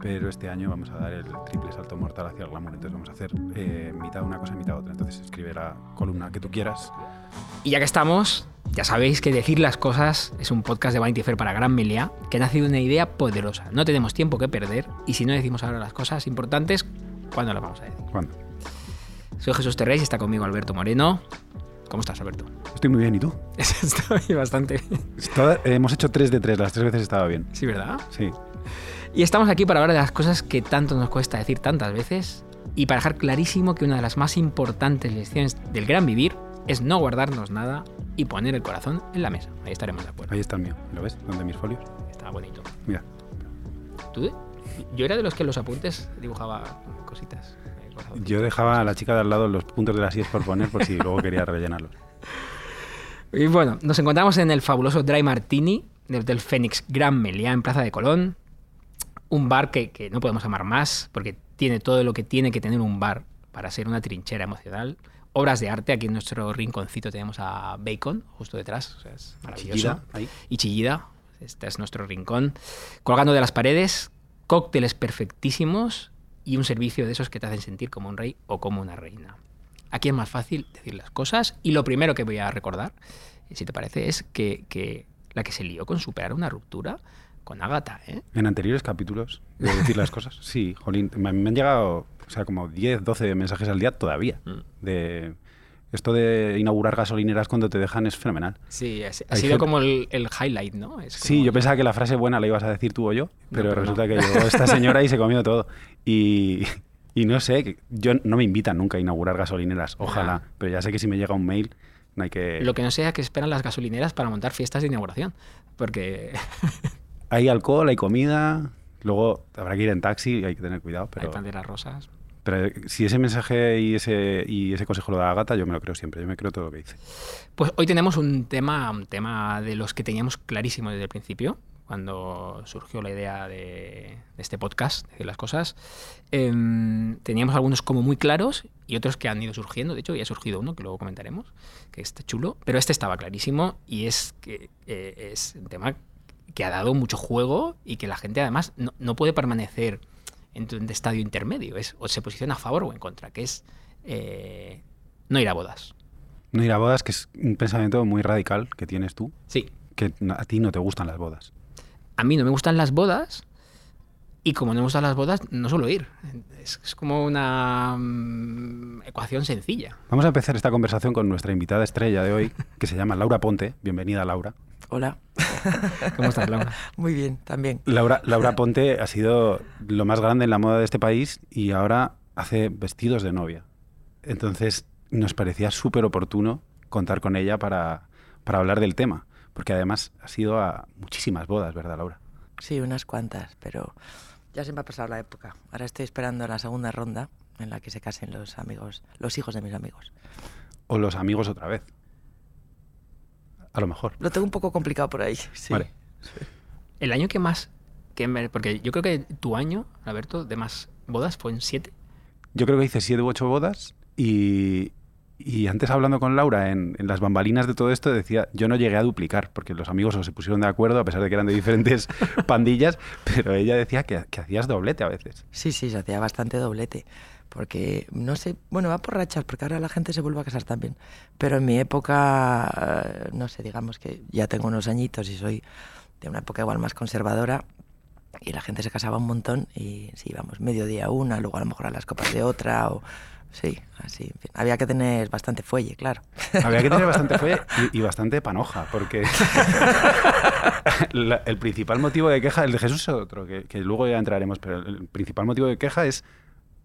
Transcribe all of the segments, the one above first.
pero este año vamos a dar el triple salto mortal hacia el glamour. Entonces vamos a hacer eh, mitad una cosa, mitad otra. Entonces escribe la columna que tú quieras. Y ya que estamos, ya sabéis que Decir las Cosas es un podcast de Vanity Fair para Gran Melia que ha nacido una idea poderosa. No tenemos tiempo que perder y si no decimos ahora las cosas importantes, ¿cuándo las vamos a decir? ¿Cuándo? Soy Jesús Terrés y está conmigo Alberto Moreno. ¿Cómo estás, Alberto? Estoy muy bien, ¿y tú? Estoy bastante bien. Hemos hecho 3 de 3, las tres veces estaba bien. Sí, ¿verdad? Sí. Y estamos aquí para hablar de las cosas que tanto nos cuesta decir tantas veces y para dejar clarísimo que una de las más importantes lecciones del gran vivir es no guardarnos nada y poner el corazón en la mesa. Ahí estaremos de acuerdo. Ahí está el mío. ¿Lo ves? ¿Dónde mis folios? Está bonito. Mira. ¿Tú? Yo era de los que en los apuntes dibujaba cositas. eh. Yo dejaba a la chica de al lado los puntos de las 10 por poner por si luego quería rellenarlos. Y bueno, nos encontramos en el fabuloso Dry Martini del Hotel Fénix Gran Meliá en Plaza de Colón. Un bar que, que no podemos amar más porque tiene todo lo que tiene que tener un bar para ser una trinchera emocional. Obras de arte, aquí en nuestro rinconcito tenemos a Bacon, justo detrás, o sea, es maravilloso. Chillida. Y Chillida, este es nuestro rincón. Colgando de las paredes, cócteles perfectísimos y un servicio de esos que te hacen sentir como un rey o como una reina. Aquí es más fácil decir las cosas y lo primero que voy a recordar, si te parece, es que, que la que se lió con superar una ruptura con Agatha, ¿eh? En anteriores capítulos de decir las cosas. Sí, jolín. Me, me han llegado, o sea, como 10, 12 mensajes al día todavía. Mm. De esto de inaugurar gasolineras cuando te dejan es fenomenal. Sí, ha, sido gente- como el, el highlight, ¿no? Es Sí, yo pensaba que la frase buena la ibas a decir tú o yo, pero, pero resulta no. que llegó esta señora y se comió todo. Y, y no sé, yo no me invitan nunca a inaugurar gasolineras, ojalá, pero ya sé que si me llega un mail no hay que... Lo que no sea que esperan las gasolineras para montar fiestas de inauguración. Porque Hay alcohol, hay comida, luego habrá que ir en taxi, hay que tener cuidado, pero... hay banderas rosas. Pero si ese mensaje y ese, y ese consejo lo da Agata, yo me lo creo siempre. Yo me creo todo lo que dice. Pues hoy tenemos un tema, un tema de los que teníamos clarísimo desde el principio, cuando surgió la idea de, de este podcast, de las cosas. Em, teníamos algunos como muy claros y otros que han ido surgiendo. De hecho, ya ha surgido uno que luego comentaremos, que está chulo. Pero este estaba clarísimo y es que eh, es un tema que ha dado mucho juego y que la gente además no, no puede permanecer en un estadio intermedio. Es, o se posiciona a favor o en contra, que es eh, no ir a bodas. No ir a bodas, que es un pensamiento muy radical que tienes tú, Sí, que a ti no te gustan las bodas. a mí no me gustan las bodas y como no me gustan las bodas, no suelo ir. Es, es como una mm, ecuación sencilla. Vamos a empezar esta conversación con nuestra invitada estrella de hoy, que se llama Laura Ponte. Bienvenida, Laura. Hola. ¿Cómo estás, Laura? Muy bien, también. Laura, Laura Ponte ha sido lo más grande en la moda de este país y ahora hace vestidos de novia. Entonces nos parecía súper oportuno contar con ella para, para hablar del tema, porque además ha sido a muchísimas bodas, ¿verdad, Laura? Sí, unas cuantas, pero ya se me ha pasado la época. Ahora estoy esperando la segunda ronda en la que se casen los amigos, los hijos de mis amigos. O los amigos otra vez. A lo mejor. Lo tengo un poco complicado por ahí. Sí. Vale. El año que más... Que me- porque yo creo que tu año, Alberto, de más bodas fue en siete. Yo creo que hice siete u ocho bodas y, y antes hablando con Laura en, en las bambalinas de todo esto decía, yo no llegué a duplicar porque los amigos o se pusieron de acuerdo a pesar de que eran de diferentes pandillas, pero ella decía que, que hacías doblete a veces. Sí, sí, se hacía bastante doblete. Porque, no sé, bueno, va por rachas, porque ahora la gente se vuelve a casar también. Pero en mi época, eh, no sé, digamos que ya tengo unos añitos y soy de una época igual más conservadora. Y la gente se casaba un montón y sí, vamos, mediodía una, luego a lo mejor a las copas de otra, o sí, así. en fin. Había que tener bastante fuelle, claro. Había que tener bastante fe y, y bastante panoja, porque la- el principal motivo de queja, el de Jesús es otro, que, que luego ya entraremos, pero el principal motivo de queja es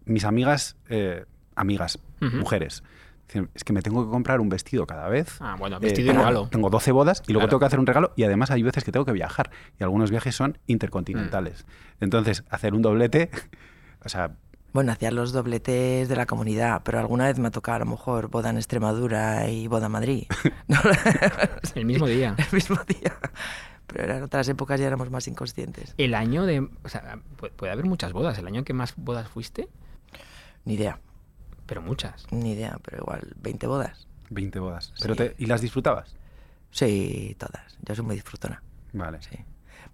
mis amigas, eh, amigas, mujeres. Dicen, Es que me tengo que comprar un vestido cada vez. Ah, bueno, Eh, vestido y tengo, regalo. tengo 12 bodas y luego Claro. tengo que hacer un regalo y además hay veces que tengo que viajar y algunos viajes son intercontinentales. Mm. Entonces, hacer un doblete, o sea, Bueno, hacía los dobletes de la comunidad, pero alguna vez me ha tocado a lo mejor boda en Extremadura y boda en Madrid. No, El mismo día. el mismo día. Pero eran otras épocas y éramos más inconscientes. El año de... O sea, pu- puede haber muchas bodas. El año que más bodas fuiste, Ni idea, pero muchas. ni idea, pero igual 20 bodas. 20 bodas. Pero Sí. te- ¿Y las disfrutabas? Sí, todas. Yo soy muy disfrutona. Vale. Sí.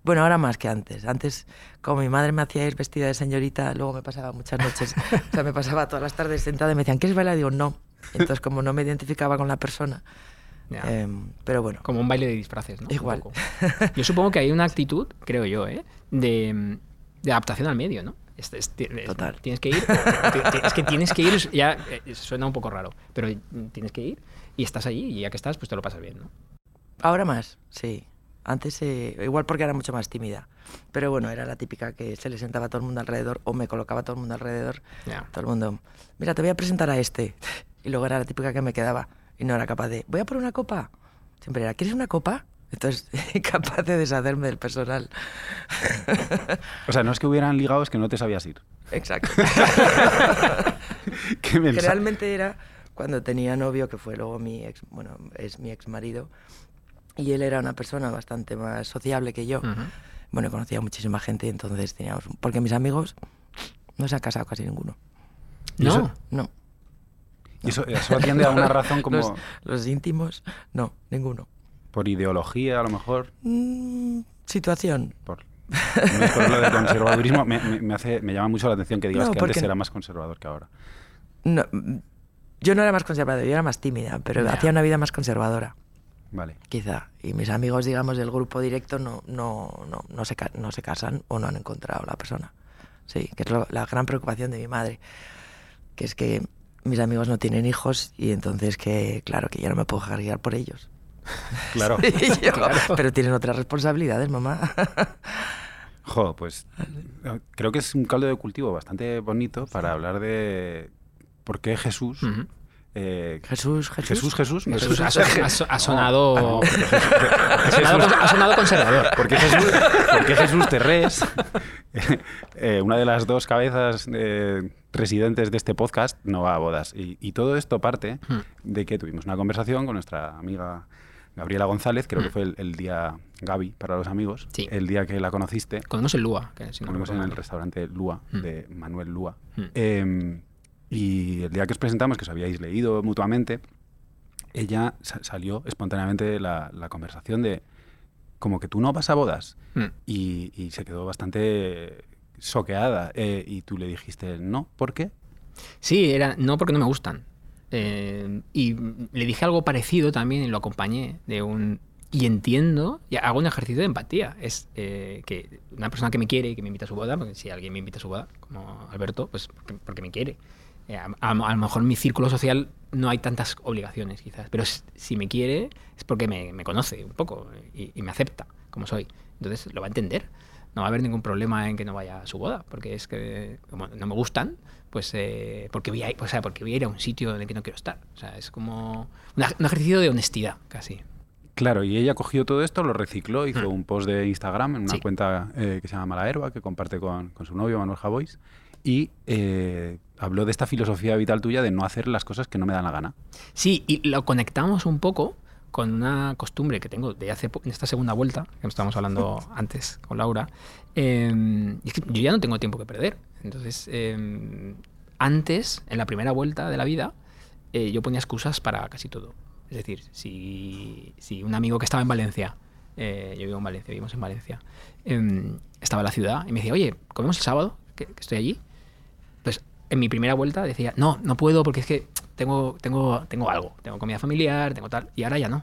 Bueno, ahora más que antes. Antes, como mi madre me hacía ir vestida de señorita, luego me pasaba muchas noches, o sea, me pasaba todas las tardes sentada y me decían, ¿quieres bailar? Digo, no. Entonces, como no me identificaba con la persona. Ya. em, pero bueno, Como un baile de disfraces, ¿no? Igual. Yo supongo que hay una actitud, creo yo, ¿eh? de, de adaptación al medio, ¿no? Es- es- es- Total. Tienes que ir. Es que tienes que ir, ya eh, suena un poco raro, pero tienes que ir y estás allí y ya que estás, pues te lo pasas bien, ¿no? ahora más, sí. Antes, eh, igual porque era mucho más tímida. Pero bueno, era la típica que se le sentaba a todo el mundo alrededor o me colocaba a todo el mundo alrededor. Todo el mundo, mira, te voy a presentar a este. Y luego era la típica que me quedaba y no era capaz de, voy a por una copa. Siempre era, ¿quieres una copa? Entonces, capaz de deshacerme del personal. O sea, no es que hubieran ligado, es que no te sabías ir. Exacto. ¿Qué? Generalmente era cuando tenía novio, que fue luego mi ex, bueno, es mi ex marido, y él era una persona bastante más sociable que yo. Ujú. Bueno, conocía a muchísima gente, entonces teníamos... un- Porque mis amigos no se han casado casi ninguno. ¿Y No. eso- No. Y eso, eso atiende a una razón como Los, los íntimos, no, ninguno. Por ideología, a lo mejor. Mm, situación. Por, lo de conservadurismo. Me, me- me hace, me llama mucho la atención que digas No, que antes era más conservador que ahora. No, mm, yo no era más conservadora, yo era más tímida, pero Ya. hacía una vida más conservadora. Vale. quizá. Y mis amigos, digamos, del grupo directo no, no, no, no, se, no se casan o no han encontrado la persona. Sí, que es lo- la gran preocupación de mi madre. Que es que mis amigos no tienen hijos y entonces que, claro, que yo no me puedo dejar guiar por ellos. Claro. Y yo, Claro. Pero tienen otras responsabilidades, mamá. Jo, pues creo que es un caldo de cultivo bastante bonito para hablar de por qué Jesús. Eh, Jesús, Jesús. Jesús, Jesús. Jesús ha, sonado, Ah, porque ha sonado, conservador. ¿Por qué Jesús, por qué Jesús Terrés, eh, una de las dos cabezas eh, residentes de este podcast, no va a bodas? Y, y todo esto parte de que tuvimos una conversación con nuestra amiga Gabriela González, creo que Hmm. fue el, el día Gaby para los amigos, Sí. el día que la conociste. Comemos en Lua. Que si no Comimos en el restaurante Lua, Hmm. de Manuel Lua. Hmm. Eh, y el día que os presentamos, que os habíais leído mutuamente, ella sa- salió espontáneamente la, la conversación de como que tú no vas a bodas. Mm. Y, y se quedó bastante soqueada. eh, y tú le dijiste, no, ¿por qué? Sí, era no porque no me gustan. Eh, y le dije algo parecido también y lo acompañé de un... Y entiendo, y hago un ejercicio de empatía. Es eh, que una persona que me quiere y que me invita a su boda, porque si alguien me invita a su boda, como Alberto, pues porque, porque me quiere. Eh, a, a- a lo mejor en mi círculo social no hay tantas obligaciones, quizás. Pero si me quiere es porque me, me conoce un poco y, y me acepta como soy. Entonces lo va a entender. No va a haber ningún problema en que no vaya a su boda, porque es que como no me gustan, pues eh, porque voy a ir, o sea, porque voy a ir a un sitio en el que no quiero estar. O sea, es como una- un ejercicio de honestidad, casi. Claro, y ella cogió todo esto, lo recicló, hizo Hmm. un post de Instagram en una Sí. cuenta eh, que se llama Mala Herba, que comparte con, con su novio Manuel Javois, y eh, habló de esta filosofía vital tuya de no hacer las cosas que no me dan la gana. Sí, y lo conectamos un poco con una costumbre que tengo de hace en esta segunda vuelta, que estábamos hablando antes con Laura. eh, y es que yo ya no tengo tiempo que perder. Entonces, eh, antes, en la primera vuelta de la vida, eh, yo ponía excusas para casi todo. Es decir, si, si un amigo que estaba en Valencia, eh, yo vivo en Valencia, vivimos en Valencia, eh, estaba en la ciudad y me decía, oye, ¿comemos el sábado? Que, que estoy allí. Pues en mi primera vuelta decía, no, no puedo porque es que tengo, tengo, tengo algo, tengo comida familiar, tengo tal, y ahora ya no.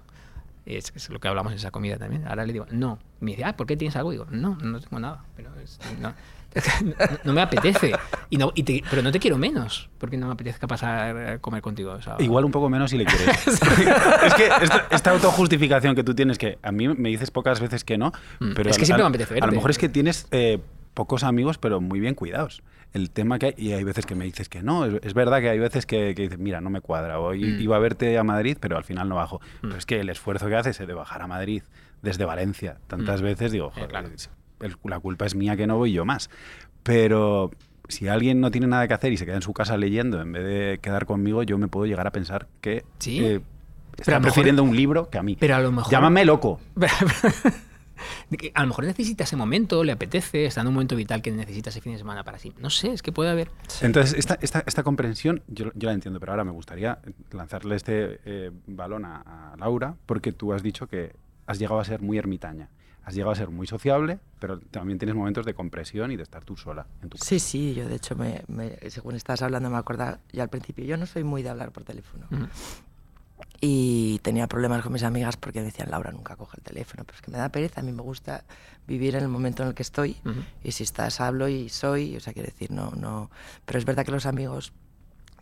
Es, es lo que hablamos en esa comida también. Ahora le digo, no. Y me dice, ah, ¿por qué tienes algo? Y digo, no, no tengo nada. Pero es- no, no, no me apetece. Y no, y te- pero no te quiero menos, porque no me apetezca pasar a comer contigo. o sea, Igual un poco menos si le quieres. es que esta, esta autojustificación que tú tienes, que a mí me dices pocas veces que no, Mm, pero es a- que siempre a- me apetece A lo verte. mejor es que tienes eh, pocos amigos, pero muy bien cuidados. El tema que hay, y hay veces que me dices que no, es, es verdad que hay veces que, que dices, mira, no me cuadra, hoy Mm. iba a verte a Madrid, pero al final no bajo. Mm. Pero es que el esfuerzo que haces de bajar a Madrid desde Valencia tantas Mm. veces, digo, Eh, claro. el- la culpa es mía que no voy yo más. Pero si alguien no tiene nada que hacer y se queda en su casa leyendo en vez de quedar conmigo, yo me puedo llegar a pensar que Sí. eh, está mejor- prefiriendo un libro que a mí. Pero a lo mejor. Llámame loco. Que a lo mejor necesita ese momento, le apetece, está en un momento vital que necesita ese fin de semana para sí. No sé, es que puede haber. Entonces, esta, esta, esta comprensión yo, yo la entiendo, pero ahora me gustaría lanzarle este eh, balón a, a Laura, porque tú has dicho que has llegado a ser muy ermitaña. has llegado a ser muy sociable, pero también tienes momentos de compresión y de estar tú sola en tu casa. Sí, sí, yo de hecho, me, me- según estabas hablando, me acordaba ya al principio, yo no soy muy de hablar por teléfono. Y tenía problemas con mis amigas porque me decían, Laura, nunca coge el teléfono. Pero es que me da pereza, a mí me gusta vivir en el momento en el que estoy. Ujú. Y si estás, hablo y soy. O sea, quiero decir, no, no. Pero es verdad que los amigos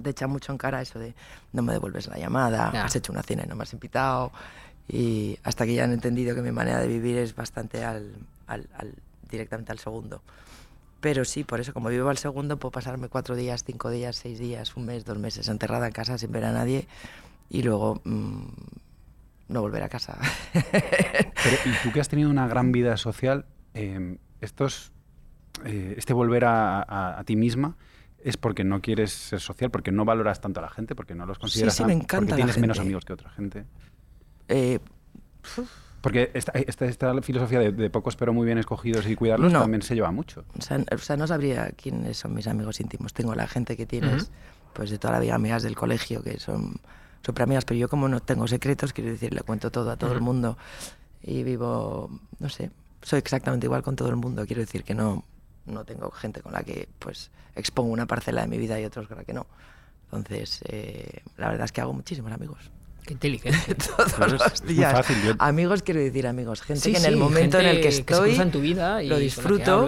te echan mucho en cara eso de no me devuelves la llamada, has hecho una cena y no me has invitado. Y hasta que ya han entendido que mi manera de vivir es bastante al, al- al- directamente al segundo. Pero sí, por eso, como vivo al segundo, puedo pasarme cuatro días, cinco días, seis días, un mes, dos meses enterrada en casa sin ver a nadie y luego mm, no volver a casa. Pero, y tú que has tenido una gran vida social, eh, estos, eh, este volver a, a- a ti misma es porque no quieres ser social, porque no valoras tanto a la gente, porque no los consideras sí, a- me encanta porque la tienes menos gente. amigos que otra gente. Eh, Porque esta, esta, esta filosofía de, de pocos pero muy bien escogidos y cuidarlos No. también se lleva mucho. o, sea, o sea, no sabría quiénes son mis amigos íntimos. Tengo la gente que tienes Ujú. pues de toda la vida, amigas del colegio, que son amigas, pero yo como no tengo secretos, quiero decir, le cuento todo a todo el mundo y vivo, no sé, soy exactamente igual con todo el mundo. Quiero decir que no, no tengo gente con la que pues expongo una parcela de mi vida y otros con la que no. Entonces, eh, la verdad es que hago muchísimos amigos. Qué inteligente. Todos Claro, es- los es muy días. fácil, yo- Amigos quiero decir amigos, gente Sí, que en sí, el momento en el que se estoy cruza en tu vida y lo con la que disfruto.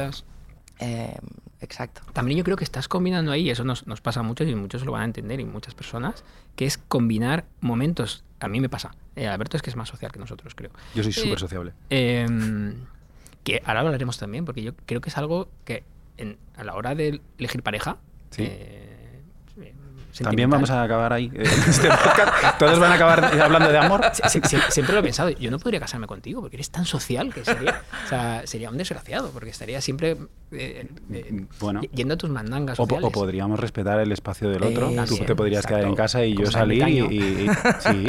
Eh, exacto. También yo creo que estás combinando ahí, eso nos, nos pasa mucho y muchos lo van a entender y muchas personas, que es combinar momentos. A mí me pasa. Eh, Alberto es que es más social que nosotros, creo. Yo soy Eh, súper sociable. Em, que ahora lo hablaremos también, porque yo creo que es algo que en- a la hora de elegir pareja. Sí. Eh, eh, También vamos a acabar ahí. eh, este podcast. Todos van a acabar hablando de amor. Sie- sie- siempre lo he pensado, yo no podría casarme contigo porque eres tan social que sería, o sea, sería un desgraciado porque estaría siempre eh, eh, Bueno. yendo a tus mandangas O, o podríamos respetar el espacio del otro. Eh, tú te podrías quedar en exacto. casa y yo salir y, ermitaño. y- y- sí.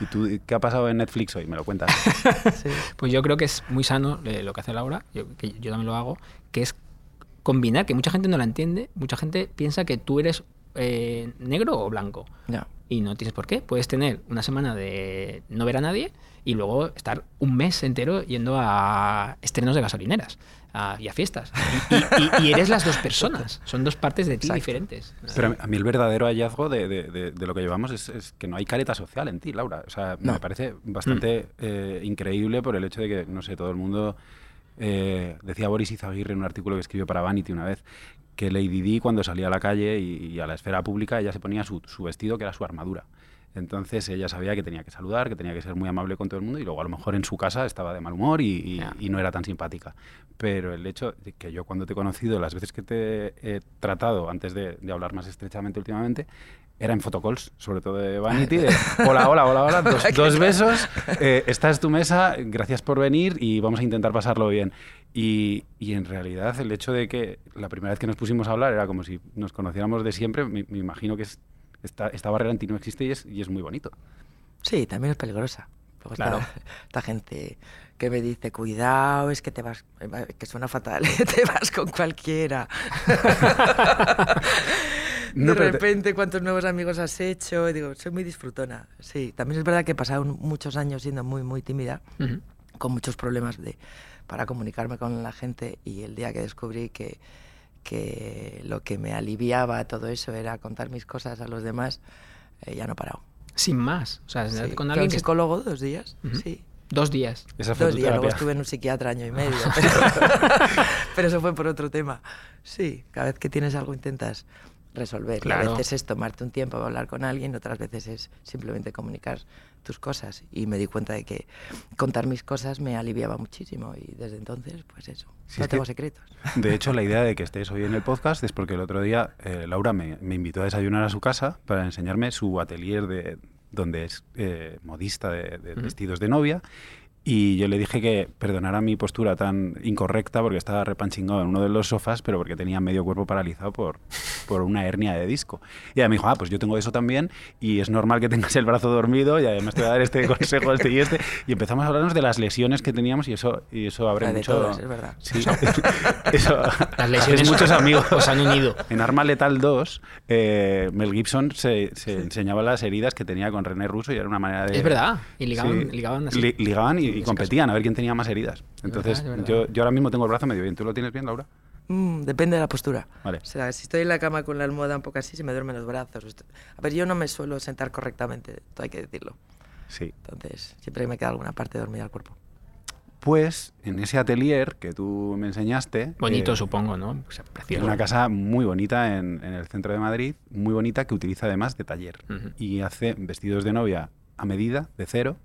¿Y tú qué ha pasado en Netflix hoy? Me lo cuentas. Sí. Pues yo creo que es muy sano eh, lo que hace Laura, yo, que yo también lo hago, que es combinar, que mucha gente no la entiende, mucha gente piensa que tú eres eh, negro o blanco. Ya. Y no tienes por qué. Puedes tener una semana de no ver a nadie y luego estar un mes entero yendo a estrenos de gasolineras a- y a fiestas. Y, y- y- y eres las dos personas. Son dos partes de ti Exacto. diferentes. Pero a mí el verdadero hallazgo de, de- de- de lo que llevamos es, es que no hay careta social en ti, Laura. O sea, me parece bastante Mm. eh, increíble por el hecho de que, no sé, todo el mundo... eh, decía Boris Izaguirre en un artículo que escribió para Vanity una vez que Lady Di cuando salía a la calle y, y a la esfera pública ella se ponía su, su vestido que era su armadura. Entonces ella sabía que tenía que saludar, que tenía que ser muy amable con todo el mundo y luego a lo mejor en su casa estaba de mal humor y, y- Ya. y no era tan simpática. Pero el hecho de que yo cuando te he conocido, las veces que te he tratado antes de, de hablar más estrechamente últimamente, era en photocalls, sobre todo de Vanity, de hola, hola, hola, hola, dos, dos besos, eh, esta es tu mesa, gracias por venir y vamos a intentar pasarlo bien. Y, y en realidad el hecho de que la primera vez que nos pusimos a hablar era como si nos conociéramos de siempre, me, me imagino que es- esta, esta barrera en ti no existe y es, y es muy bonito. Sí, también es peligrosa. Luego está Claro. esta gente que me dice, cuidado, es que te vas, que suena fatal, te vas con cualquiera. No, de te- repente, ¿cuántos nuevos amigos has hecho? Y digo, soy muy disfrutona. Sí, también es verdad que he pasado muchos años siendo muy, muy tímida, con muchos problemas de, para comunicarme con la gente y el día que descubrí que, que lo que me aliviaba todo eso era contar mis cosas a los demás, eh, ya no he parado. Sin más. O sea, Sí. con alguien psicólogo dos días, sí. Dos días. Esa fue Dos días, luego terapia. estuve en un psiquiatra año y medio. Pero, pero eso fue por otro tema. Sí, cada vez que tienes algo intentas resolver. Claro. a veces es tomarte un tiempo para hablar con alguien, otras veces es simplemente comunicar tus cosas. Y me di cuenta de que contar mis cosas me aliviaba muchísimo. Y desde entonces, pues eso, Sí, no es tengo secretos. De hecho, la idea de que estés hoy en el podcast es porque el otro día eh, Laura me, me invitó a desayunar a su casa para enseñarme su atelier de, donde es eh, modista de, vestidos de novia. Y yo le dije que perdonara mi postura tan incorrecta porque estaba repanchingado en uno de los sofás, pero porque tenía medio cuerpo paralizado por, por una hernia de disco. Y ella me dijo, ah, pues yo tengo eso también y es normal que tengas el brazo dormido y además te voy a dar este consejo, este y este. Y empezamos a hablarnos de las lesiones que teníamos y eso, y eso abre La de mucho... todas, es verdad. Sí, eso. Las lesiones muchos amigos. os han unido. En Arma Letal 2, eh, Mel Gibson se, se enseñaba las heridas que tenía con René Russo y era una manera de... Es verdad. Y ligaban, Sí. ligaban así. Li- ligaban y, y competían a ver quién tenía más heridas. Entonces, verdad. yo, yo ahora mismo tengo el brazo medio bien. ¿Tú lo tienes bien, Laura? Mm, depende de la postura. Vale. O sea, si estoy en la cama con la almohada un poco así, se me duermen los brazos. A ver, yo no me suelo sentar correctamente, todo hay que decirlo. Sí. Entonces, siempre me queda alguna parte dormida al cuerpo. Pues en ese atelier que tú me enseñaste. Bonito, eh, supongo, ¿no? O sea, Es una casa muy bonita en, en el centro de Madrid, muy bonita que utiliza además de taller. Y hace vestidos de novia a medida, de cero,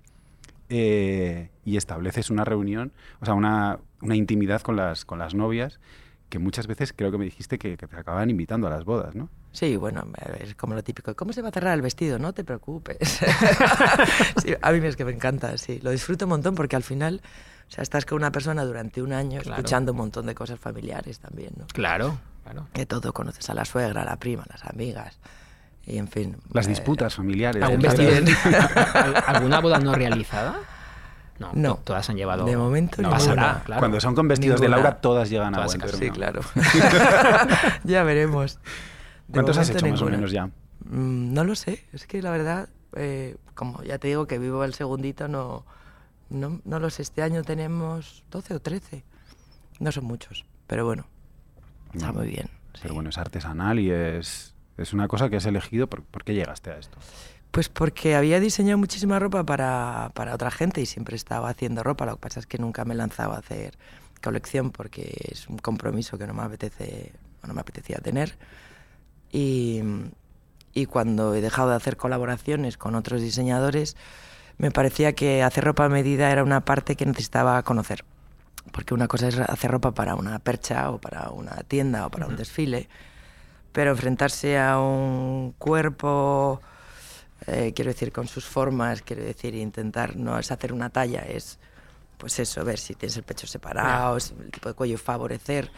eh, y estableces una reunión, o sea, una, una intimidad con las, con las novias, que muchas veces creo que me dijiste que, que te acababan invitando a las bodas, ¿no? Sí, bueno, es como lo típico. ¿Cómo se va a cerrar el vestido? No te preocupes. Sí, a mí es que me encanta, sí. Lo disfruto un montón porque al final, o sea, estás con una persona durante un año Claro. escuchando un montón de cosas familiares también, ¿no? Claro, claro. Que todo conoces a la suegra, a la prima, a las amigas. Y en fin. Las eh, disputas familiares. ¿Algún. ¿Al- ¿Alguna boda no realizada? No, No. to- todas han llevado. De momento no pasará, claro. Cuando son con vestidos de. Laura, todas llegan a Todas buen. Sí, claro. ya veremos. De ¿Cuántos has hecho más o menos ya? Mm, No lo sé, es que la verdad, eh, como ya te digo que vivo el segundito, no, no, no lo sé. Este año tenemos 12 o 13. No son muchos, pero bueno, está muy bien. Pero sí. bueno, es artesanal y es, es una cosa que has elegido. ¿Por, por qué llegaste a esto? Pues porque había diseñado muchísima ropa para, para otra gente y siempre estaba haciendo ropa. Lo que pasa es que nunca me lanzaba a hacer colección porque es un compromiso que no me apetece o no me apetecía tener. Y, y cuando he dejado de hacer colaboraciones con otros diseñadores, me parecía que hacer ropa a medida era una parte que necesitaba conocer. Porque una cosa es hacer ropa para una percha o para una tienda o para un desfile, pero enfrentarse a un cuerpo, eh, quiero decir, con sus formas, quiero decir, intentar no es hacer una talla, es pues eso, ver si tienes el pecho separado, si el tipo de cuello favorecer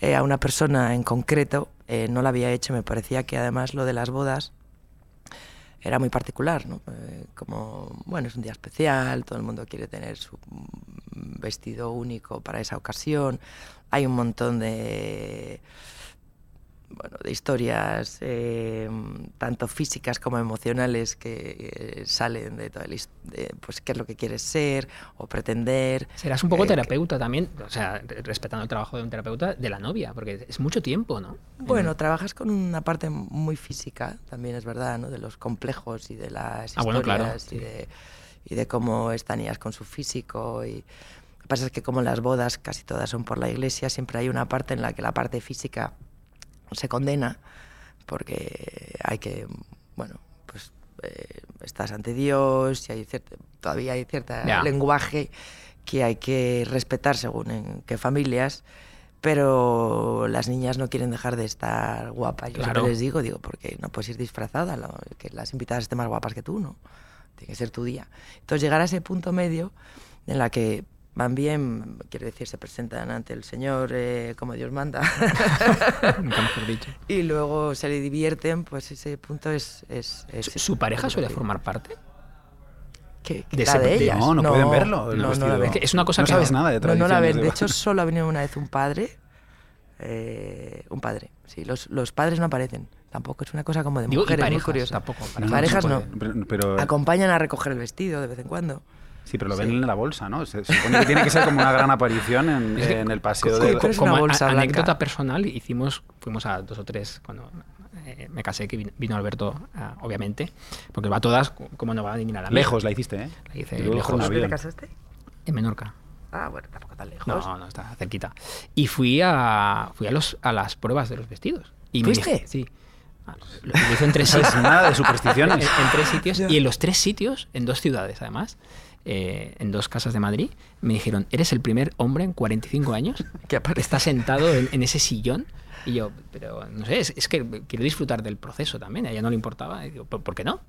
eh, a una persona en concreto, eh, no lo había hecho, me parecía que además lo de las bodas era muy particular, ¿no? Como, bueno, es un día especial, todo el mundo quiere tener su vestido único para esa ocasión, hay un montón de bueno, de historias eh, tanto físicas como emocionales que eh, salen de todo el de, pues qué es lo que quieres ser o pretender. Serás un poco eh, que- terapeuta también, o sea, re- respetando el trabajo de un terapeuta de la novia, porque es mucho tiempo, ¿no? Bueno, trabajas con una parte muy física, también es verdad, ¿no? De los complejos y de las Ah, bueno, claro, historias sí. y, de, y de cómo estanías con su físico. Y... Lo que pasa es que como las bodas casi todas son por la iglesia, siempre hay una parte en la que la parte física se condena porque hay que, bueno, pues eh, estás ante Dios y hay cierta, todavía hay cierto lenguaje que hay que respetar según en qué familias, pero las niñas no quieren dejar de estar guapas. Yo Claro. siempre les digo, digo, porque no puedes ir disfrazada, lo- que las invitadas estén más guapas que tú, ¿no? Tiene que ser tu día. Entonces llegar a ese punto medio en la que van bien, quiero decir, se presentan ante el Señor eh, como Dios manda, Nunca mejor dicho. y luego se le divierten, pues ese punto es... es, es ¿Su, su pareja suele formar parte? que, que de la ese- de ellas. No, no, pueden verlo. el No, no vestido. la ven. Es que es una cosa no que sabes no- nada de No, no la ven. de hecho, solo ha venido una vez un padre. eh, un padre. Sí, los, los padres no aparecen. Tampoco es una cosa como de Digo, y mujeres, muy parejas curiosa. tampoco, parejas no parejas no. pero- Acompañan a recoger el vestido de vez en cuando. Sí, pero lo ven en la bolsa, ¿no? Se, se supone que tiene que ser como una gran aparición en, Es que en el paseo de... como a- bolsa a- anécdota personal, hicimos, fuimos a dos o tres cuando eh, me casé, que vino, vino Alberto, ah, obviamente, porque va a todas, como no va a ni a la mía. Lejos la hiciste, ¿eh? La hice luego lejos. ¿Dónde te casaste? En Menorca. Ah, bueno, tampoco tan lejos. No, no, está cerquita. Y fui a fui a los a las pruebas de los vestidos. Y me ¿Fuiste? dije- sí. Ah, Lo hice en tres sitios. nada de supersticiones. en tres sitios. Y en los tres sitios, en dos ciudades además, eh, en dos casas de Madrid, me dijeron, eres el primer hombre en 45 años Que está sentado en, en ese sillón. Y yo, pero no sé, es, es que quiero disfrutar del proceso también. A ella no le importaba. Y digo, ¿por, qué no?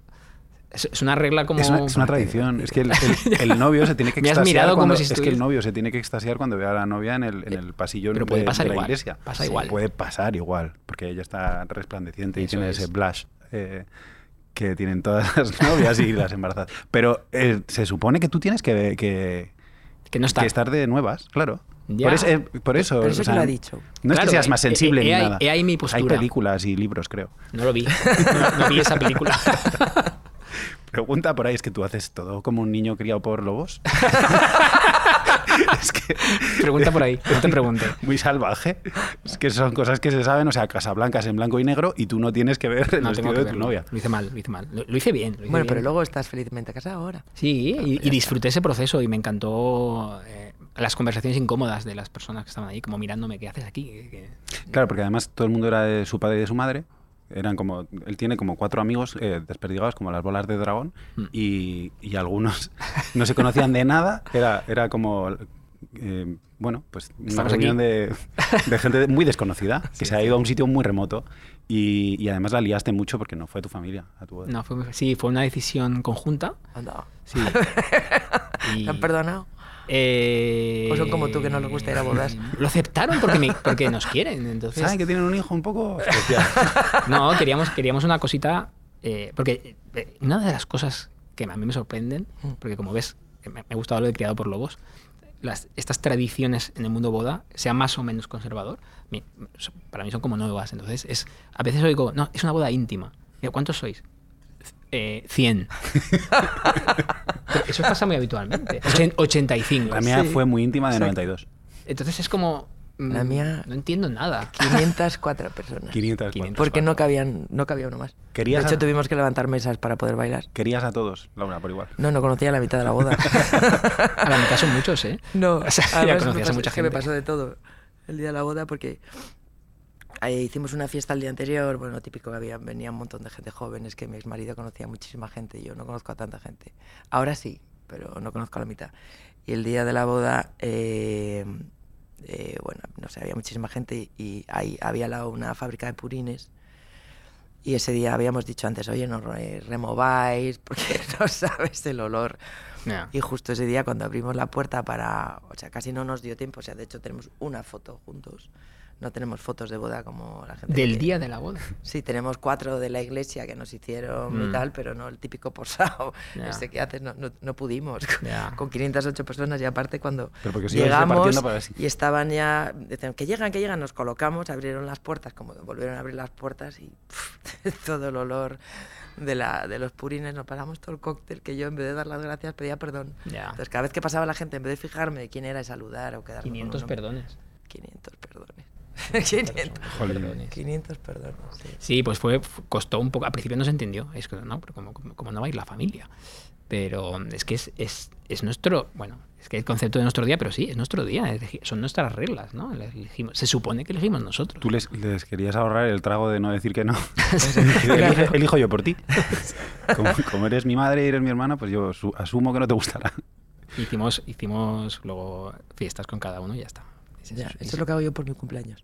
Es, una regla como... Es una, es una tradición. Es que el, el- el novio se tiene que Me has extasiar mirado como cuando, si es que el novio se tiene que extasiar cuando ve a la novia en el, en el pasillo Pero de, puede pasar de la igual, iglesia. pasa igual. Puede pasar igual, porque ella está resplandeciente y Eso tiene es. ese blush eh, que tienen todas las novias y las embarazadas. Pero eh, se supone que tú tienes que, que, Que no está. que estar de nuevas, claro. Ya. Por, ese- por eso. Pero eso o que lo ha dicho. No es que seas más eh, sensible eh, ni ahí- nada. Hay películas y libros, creo. No lo vi. No, no vi esa película. Pregunta por ahí, es que tú haces todo como un niño criado por lobos. es que Pregunta por ahí, no te pregunte. muy salvaje. Es que son cosas que se saben, o sea, Casablanca en blanco y negro y tú no tienes que ver el No vestido tengo que de tu novia. Lo hice mal, lo hice mal. Lo, lo hice bien. lo hice Bueno, bien. pero luego estás felizmente casado ahora. Sí, y, disfruté ese proceso y me encantó eh, las conversaciones incómodas de las personas que estaban ahí, como mirándome, ¿qué haces aquí? ¿Qué- qué-?" Claro, porque además todo el mundo era de su padre y de su madre. Eran como, él tiene como cuatro amigos eh, desperdigados como las bolas de dragón Mm. y, y algunos no se conocían de nada. Era, era como, eh, bueno, pues una Estamos reunión de, de gente muy desconocida que se ha ido a un sitio muy remoto y, y además la liaste mucho porque no fue tu familia a tu boda. No, fue, sí, fue una decisión conjunta. Anda. Sí. Y, ¿Te han perdonado? Eh, ¿O son como tú, que no les gusta ir a bodas? Lo aceptaron porque, me- porque nos quieren. Entonces, ¿Saben que tienen un hijo un poco especial? No, queríamos, queríamos una cosita. eh, porque eh, una de las cosas que a mí me sorprenden, porque como ves, me, ha gustado lo de criado por lobos, las, estas tradiciones en el mundo boda, sea más o menos conservador, para mí son como nuevas. Entonces, es, a veces oigo, no, es una boda íntima. Digo, ¿cuántos sois? Eh, 100. Pero eso pasa muy habitualmente. Ochen- 85. La mía Sí. fue muy íntima de Exacto. 92. Entonces es como. mm, La mía- No entiendo nada. 504 personas. 500. 500. Porque no cabían, no cabía uno más. De ¿Querías hecho, a- tuvimos que levantar mesas para poder bailar. Querías a todos, Laura, por igual. No, no conocía la mitad de la boda. A la mitad son muchos, ¿eh? No, O sea, ya conocías a mucha es que me gente. pasó de todo el día de la boda porque hicimos una fiesta el día anterior, bueno, típico que había, venía un montón de gente joven, es que mi exmarido conocía muchísima gente yo no conozco a tanta gente. Ahora sí, pero no conozco a la mitad. Y el día de la boda, eh, eh, bueno, no sé, había muchísima gente y ahí había lado una fábrica de purines. Y ese día habíamos dicho antes, oye, no re- remováis porque no sabes el olor. Ya. Y justo ese día cuando abrimos la puerta para, o sea, casi no nos dio tiempo, o sea, de hecho tenemos una foto juntos. No tenemos fotos de boda como la gente. Del día de la boda. Sí, tenemos cuatro de la iglesia que nos hicieron y Mm. tal, pero no el típico posado. Ese que haces, no, no, no pudimos. Ya. Con 508 personas y aparte cuando llegamos para si- y estaban ya, decían que llegan, que llegan, nos colocamos, abrieron las puertas, como que volvieron a abrir las puertas y pff, todo el olor de, la, de los purines, nos pasamos todo el cóctel que yo en vez de dar las gracias pedía perdón. Ya. Entonces cada vez que pasaba la gente, en vez de fijarme de quién era y saludar o quedarme con 500 uno, perdones. 500 perdones. 500, Jolín. perdones. 500 perdones, sí. Sí, pues fue, fu- costó un poco. Al principio no se entendió. Es que no, pero como, como, como no va a ir la familia. Pero es que es, es, es nuestro. Bueno, es que el concepto de nuestro día, pero sí, es nuestro día. son nuestras reglas, ¿no? Elegimos- se supone que elegimos nosotros. Tú les, les querías ahorrar el trago de no decir que no. Elijo yo por ti. Como, como eres mi madre y eres mi hermana, pues yo su- asumo que no te gustará. Hicimos, hicimos luego fiestas con cada uno y ya está. Es Ya, eso, es lo que hago yo por mi cumpleaños.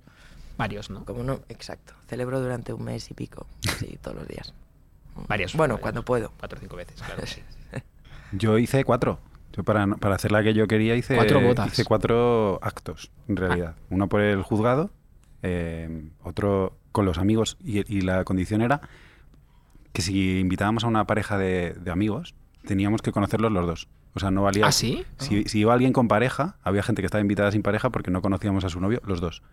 Varios, ¿no? Como no, exacto. Celebro durante un mes y pico, sí, todos los días. Varios. Bueno, varios. cuando puedo. Cuatro o cinco veces, claro. sí. Yo hice cuatro. Yo para, para hacer la que yo quería hice Cuatro bodas. hice cuatro actos, en realidad. Uno por el juzgado, eh, otro con los amigos y, y la condición era que si invitábamos a una pareja de, de amigos, teníamos que conocerlos los dos. O sea, no valía... ¿Ah, sí? Si, si iba alguien con pareja, había gente que estaba invitada sin pareja porque no conocíamos a su novio, los dos.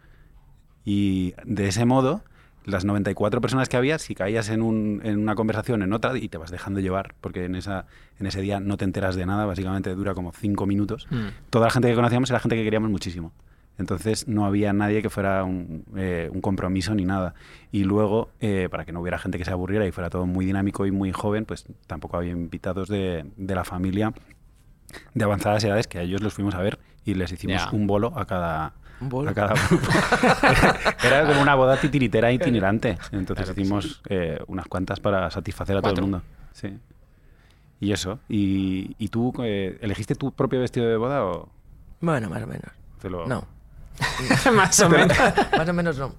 Y de ese modo, las 94 personas que había, si caías en, un- en una conversación, en otra, y te vas dejando llevar, porque en, esa, en ese día no te enteras de nada, básicamente dura como cinco minutos, Mm. toda la gente que conocíamos era gente que queríamos muchísimo. Entonces no había nadie que fuera un, eh, un compromiso ni nada. Y luego, eh, para que no hubiera gente que se aburriera y fuera todo muy dinámico y muy joven, pues tampoco había invitados de, de la familia de avanzadas edades que a ellos los fuimos a ver y les hicimos un bolo a cada, ¿Un bolo? a cada grupo. Era como una boda titiritera itinerante. Entonces Claro hicimos eh, unas cuantas para satisfacer a todo el mundo. Sí. Y eso. ¿Y, y tú eh, elegiste tu propio vestido de boda o Bueno, más o menos. te lo, No. Más o menos. más o menos no.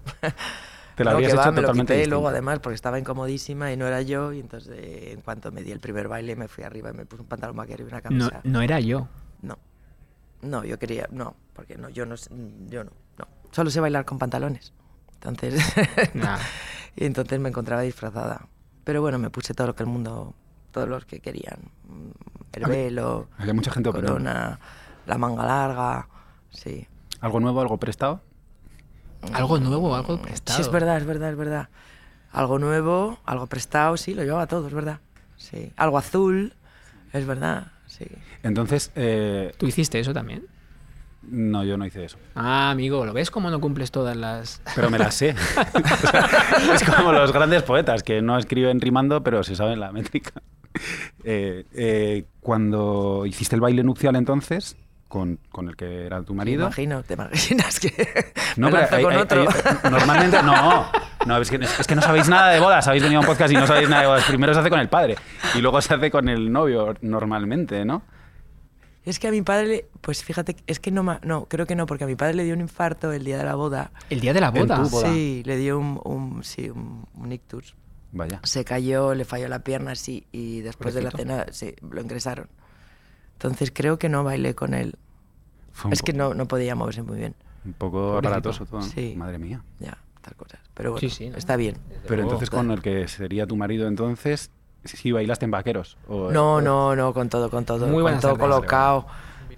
Te lo No, habrías que va, hecho me lo totalmente quité distinto? luego además porque estaba incomodísima y no era yo y entonces eh, en cuanto me di el primer baile me fui arriba y me puse un pantalón vaquero y una No, camisa. no era yo. No. No, yo quería, no, porque no, yo no, yo no, no. Solo sé bailar con pantalones. Entonces, Nah. y entonces me encontraba disfrazada. Pero bueno, me puse todo lo que el mundo, todos los que querían. Mm, El Había- velo, Había mucha gente corona, la manga larga, sí. ¿Algo nuevo, algo prestado? Algo nuevo, algo prestado. Sí, es verdad, es verdad, es verdad. Algo nuevo, algo prestado, sí, lo llevaba todo, es verdad. sí. Algo azul, es verdad, sí. Entonces, eh, ¿Tú hiciste eso también? no, yo no hice eso. Ah, amigo, ¿lo ves cómo no cumples todas las...? Pero me las sé. O sea, es como los grandes poetas que no escriben rimando, pero se saben la métrica. Eh, eh, cuando hiciste el baile nupcial entonces, con, con el que era tu Me marido. imagino, te imaginas que No, me pero lanzo hay- con hay- otro. hay- normalmente no. No, es que, es que no sabéis nada de bodas. Habéis venido a un podcast y no sabéis nada de bodas. Primero se hace con el padre y luego se hace con el novio normalmente, ¿no? Es que a mi padre, le- pues fíjate, es que no, no, creo que no, porque a mi padre le dio un infarto el día de la boda. El día de la boda. Sí, le dio un, un- sí, un, un ictus. Vaya. Se cayó, le falló la pierna, sí, y después de la cena sí, lo ingresaron. Entonces creo que no bailé con él. Es que no, no podía moverse muy bien. Un poco Pobrecito. aparatoso todo. Sí. Madre mía. Ya, tal cosas. Pero bueno, Sí, sí, ¿no? está bien. Pero luego. entonces con el que sería tu marido entonces, sí bailaste en vaqueros. O, No, o- no, no, con todo, con todo. Muy con todo tardes. colocado.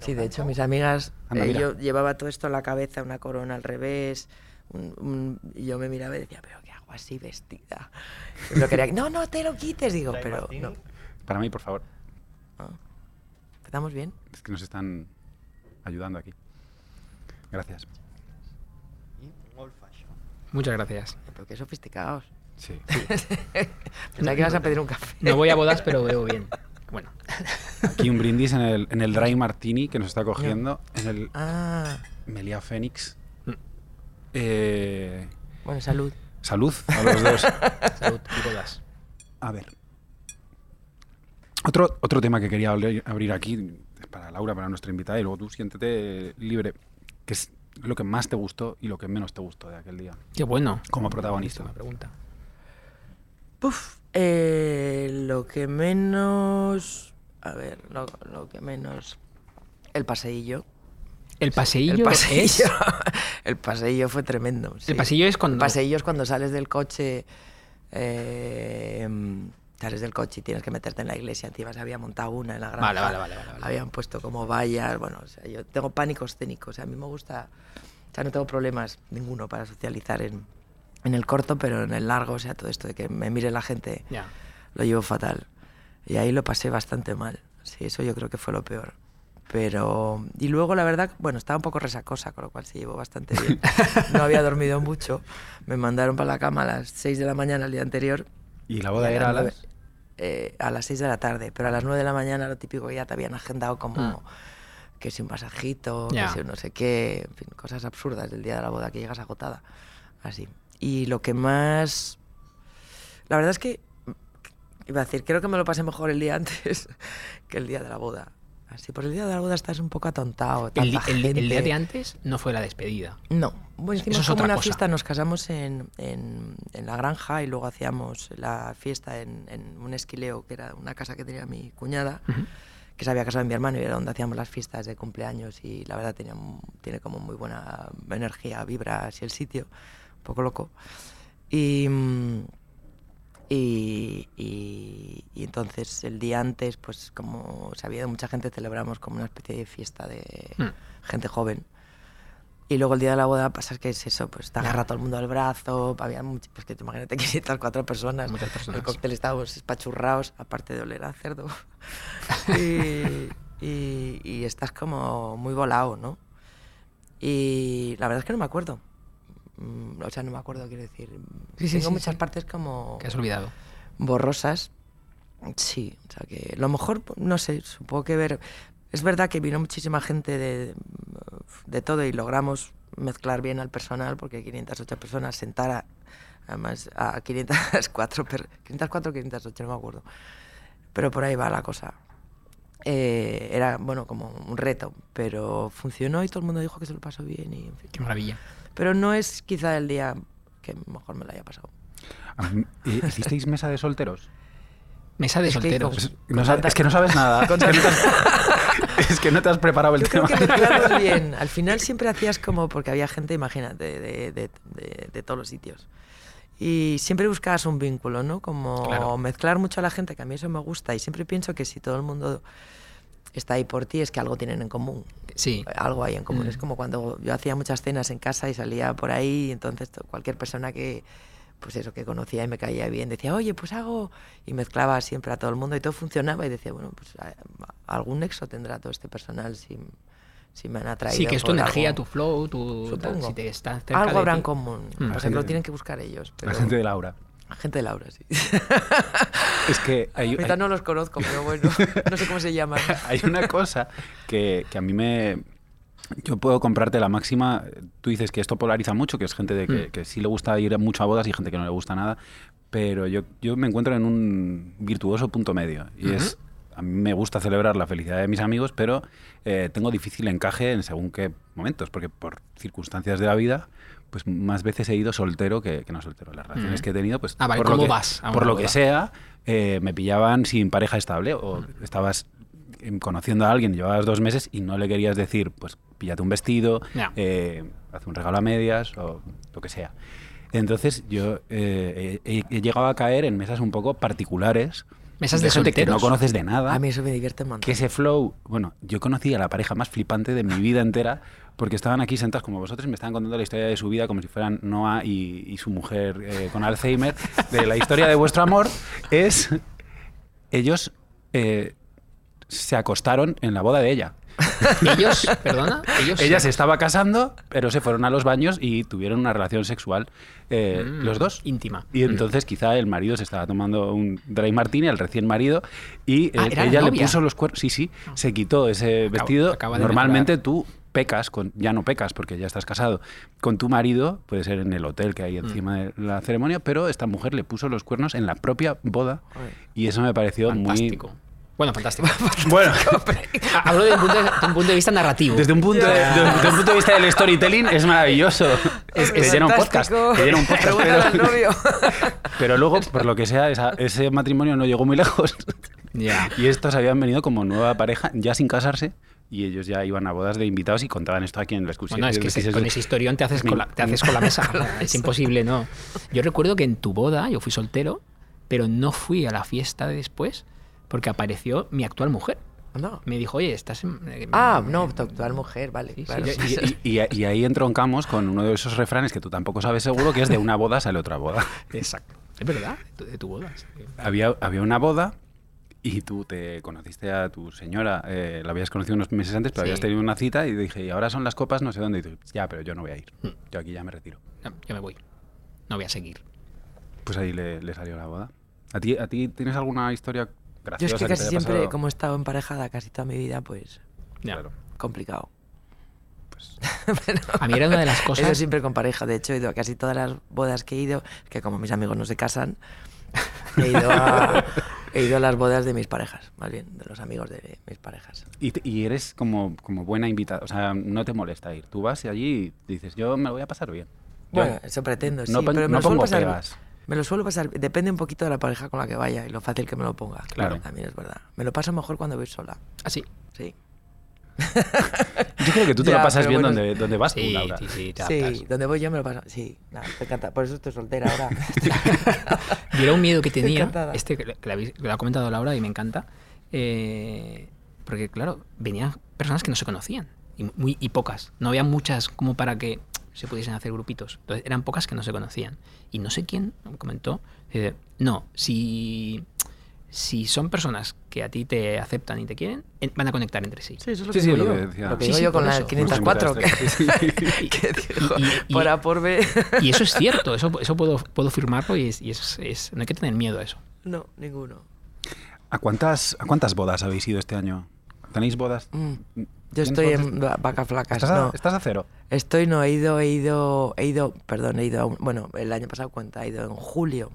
Sí, de hecho, mis amigas, Anda, eh, yo llevaba todo esto en la cabeza, una corona al revés. un- un- y yo me miraba y decía, pero ¿qué hago así vestida? Quería, no, no te lo quites, digo, pero no. Para mí, por favor. ¿Estamos bien? Es que nos están ayudando aquí. Gracias. Muchas gracias. Pero qué sofisticados. Sí. Pensaba que ibas a pedir un café. No voy a bodas, pero veo bien. Bueno, Aquí un brindis en el, en el Dry Martini que nos está cogiendo. En el Ah, Melia Fénix. Mm. Eh, bueno, salud. salud a los dos. salud y bodas. A ver. Otro, otro tema que quería abrir, aquí, es para Laura, para nuestra invitada, y luego tú siéntete libre, que es lo que más te gustó y lo que menos te gustó de aquel día, Qué bueno. como protagonista. Buenísima pregunta. Puf, eh, lo que menos... A ver, lo, lo que menos... El paseillo. El paseillo, el paseillo. es... el paseillo fue tremendo. sí. El pasillo es cuando... El paseillo es cuando sales del coche... eh, sales del coche y tienes que meterte en la iglesia. Encima se había montado una en la granja. Vale, vale, vale, vale. Habían puesto como vallas. Bueno, o sea, yo tengo pánico escénico. O sea, a mí me gusta... O sea, no tengo problemas ninguno para socializar en, en el corto, pero en el largo, o sea, todo esto de que me mire la gente Ya. lo llevo fatal. Y ahí lo pasé bastante mal. Sí, eso yo creo que fue lo peor. Pero. Y luego, la verdad, bueno, estaba un poco resacosa, con lo cual se llevó bastante bien. No había dormido mucho. Me mandaron para la cama a las 6 de la mañana el día anterior. Y la y boda era a las... eh, a las 6 de la tarde. Pero a las 9 de la mañana, lo típico ya te habían agendado como. Que si un masajito, Ya. que si un no sé qué, en fin, cosas absurdas del día de la boda que llegas agotada. Así. Y lo que más. La verdad es que. Iba a decir, creo que me lo pasé mejor el día antes que el día de la boda. Así, por el día de la boda estás un poco atontado. El, día de antes no fue la despedida. No, bueno, hicimos Eso como una cosa. fiesta, nos casamos en, en, en la granja y luego hacíamos la fiesta en, en un esquileo, que era una casa que tenía mi cuñada, que se había casado en mi hermano y era donde hacíamos las fiestas de cumpleaños y la verdad tenía, tiene como muy buena energía, vibra así el sitio, un poco loco. Y, mm, y, y- y entonces el día antes, pues como sabía de mucha gente, celebramos como una especie de fiesta de Mm. gente joven. Y luego el día de la boda pasa que es eso, pues te agarra todo el mundo al brazo, había much- pues que te imagínate 504 personas, Muchas personas. el cóctel estábamos espachurrados, aparte de oler a cerdo. y- y estás como muy volado, ¿no? Y la verdad es que no me acuerdo. Mm, O sea, no me acuerdo, quiero decir. Sí, Tengo sí, muchas sí. partes como Que has olvidado. borrosas. Sí, o sea que lo mejor, no sé, supongo que ver... Es verdad que vino muchísima gente de, de todo y logramos mezclar bien al personal porque 508 personas sentar a, además a 504, per- 504 508, no me acuerdo. Pero por ahí va la cosa. Eh, era, bueno, como un reto, pero funcionó y todo el mundo dijo que se lo pasó bien y en fin. Qué maravilla. Pero no es quizá el día que mejor me lo haya pasado. A mí- ¿y- ¿Hicisteis mesa de solteros? Mesa de Es que solteros. Pues, no es que no sabes nada. Es que no te has, es que no te has preparado el Yo creo tema. que bien. Al final siempre hacías como, porque había gente, imagínate, de, de- de- de todos los sitios. Y siempre buscabas un vínculo, ¿no? Como Claro. mezclar mucho a la gente, que a mí eso me gusta. Y siempre pienso que si todo el mundo está ahí por ti, es que algo tienen en común. Sí. Algo hay en común. Mm. Es como cuando yo hacía muchas cenas en casa y salía por ahí, y entonces to- cualquier persona que pues eso, que conocía y me caía bien, decía, oye, pues hago, y mezclaba siempre a todo el mundo y todo funcionaba y decía, bueno, pues a- algún nexo tendrá todo este personal si, si me han atraído. Sí, que es tu por energía, algo. tu flow, tu. Supongo. Si te estás cerca Algo ti. en común. Mm. Pasa que lo tienen que buscar ellos. Pero... La gente de Laura. Gente de Laura, sí. Es que hay, hay- no los conozco, pero bueno, no sé cómo se llaman. hay una cosa que, que a mí me... Yo puedo comprarte la máxima. Tú dices que esto polariza mucho, que es gente de que, Mm. que sí le gusta ir mucho a bodas y gente que no le gusta nada. Pero yo, yo me encuentro en un virtuoso punto medio. Y es. A mí me gusta celebrar la felicidad de mis amigos, pero eh, tengo difícil encaje en según qué momentos, porque por circunstancias de la vida, pues más veces he ido soltero que, que no soltero. Las relaciones Ujú. que he tenido, pues Ah, vale, por lo ¿cómo que, vas a por lo que sea, eh, me pillaban sin pareja estable o estabas em, conociendo a alguien, llevabas dos meses y no le querías decir, pues píllate un vestido, eh, haz un regalo a medias o lo que sea. Entonces yo eh, he, he llegado a caer en mesas un poco particulares. Mesas de gente que no conoces de nada. A mí eso me divierte un montón. Que ese flow, bueno, yo conocí a la pareja más flipante de mi vida entera porque estaban aquí sentados como vosotros y me estaban contando la historia de su vida como si fueran Noah y, y su mujer eh, con Alzheimer. De la historia de vuestro amor es ellos eh, se acostaron en la boda de ella. Ellos, perdona, ellos. Ella se estaba casando, pero se fueron a los baños y tuvieron una relación sexual eh, Mm, los dos. Íntima. Y entonces quizá el marido se estaba tomando un dry martini, el recién marido, y eh, Ah, la ella le puso los cuernos. Sí, sí, se quitó ese Acabo- vestido. Normalmente mejorar. tú pecas, con, ya no pecas porque ya estás casado, con tu marido, puede ser en el hotel que hay Mm. encima de la ceremonia, pero esta mujer le puso los cuernos en la propia boda y eso me pareció Fantástico. Bueno, fantástico. Bueno, Hablo desde un punto de, de un punto de vista narrativo. desde un punto de, de- desde un punto de vista del storytelling es maravilloso. Es te llena un podcast. Te llena un podcast, pero, novio. pero luego, por lo que sea, esa- ese matrimonio no llegó muy lejos. Ya. Y estos habían venido como nueva pareja, ya sin casarse, y ellos ya iban a bodas de invitados y contaban esto aquí en la excursión. Bueno, es que Y se- dices, con ese historión te haces, mi- con la, te haces con la mesa. es imposible, ¿no? Yo recuerdo que en tu boda yo fui soltero, pero no fui a la fiesta de después porque apareció mi actual mujer. No. Me dijo, oye, estás en... Ah, no, tu actual mujer, vale. Sí, claro. Y, y- y ahí entroncamos con uno de esos refranes que tú tampoco sabes seguro, que es de una boda sale otra boda. Exacto. Es verdad, de tu, boda. sí. Había, había una boda y tú te conociste a tu señora, eh, la habías conocido unos meses antes, pero Sí. habías tenido una cita y dije, y ahora son las copas, no sé dónde. Y tú, ya, pero yo no voy a ir. Mm. Yo aquí ya me retiro. No, yo me voy. No voy a seguir. Pues ahí le, le salió la boda. ¿A ti, ¿A ti tienes alguna historia Yo graciosa? es que te casi siempre, pasado? como he estado emparejada casi toda mi vida, pues Ya. Claro. complicado. Pues, A mí era una de las He ido cosas... siempre con pareja. De hecho, he ido a casi todas las bodas que he ido, que como mis amigos no se casan, he ido a, he ido a las bodas de mis parejas, más bien, de los amigos de mis parejas. y, y eres como, como buena invitada, o sea, no te molesta ir. Tú vas y allí dices, yo me lo voy a pasar bien. Yo- Bueno, eso pretendo, sí, no pero me no lo pongo pasar. pegas. Me lo suelo pasar, depende un poquito de la pareja con la que vaya y lo fácil que me lo ponga. Claro. También es verdad. Me lo paso mejor cuando voy sola. Así. Sí. Yo creo que tú te Ya, lo pasas bien bueno, donde, donde vas tú, Sí, Laura. sí, sí, te Sí, donde voy yo me lo paso. Sí, nada, me encanta. Por eso estoy soltera ahora. Yo era un miedo que tenía, este que lo ha comentado Laura y me encanta, eh, porque claro, venían personas que no se conocían y, muy, y pocas. No había muchas como para que se pudiesen hacer grupitos. Entonces eran pocas que no se conocían. Y no sé quién me comentó, eh, no, si, si son personas que a ti te aceptan y te quieren, en- van a conectar entre sí. Sí, eso es lo Sí, que sí, digo lo yo. que decía. Lo que Sí, digo sí, yo con la eso. 504. Que, que Y- y- por A por B. Y eso es cierto, eso, eso puedo, puedo firmarlo y, es, y es- es- no hay que tener miedo a eso. no, ninguno. ¿A cuántas, ¿A cuántas bodas habéis ido este año? ¿Tenéis bodas? Mm. Yo ¿Tienes estoy bodas? en va- vacas flacas. ¿Estás a, no. estás a cero? Estoy, no, he ido, he ido, he ido, perdón, he ido a un- bueno, el año pasado cuenta, he ido en julio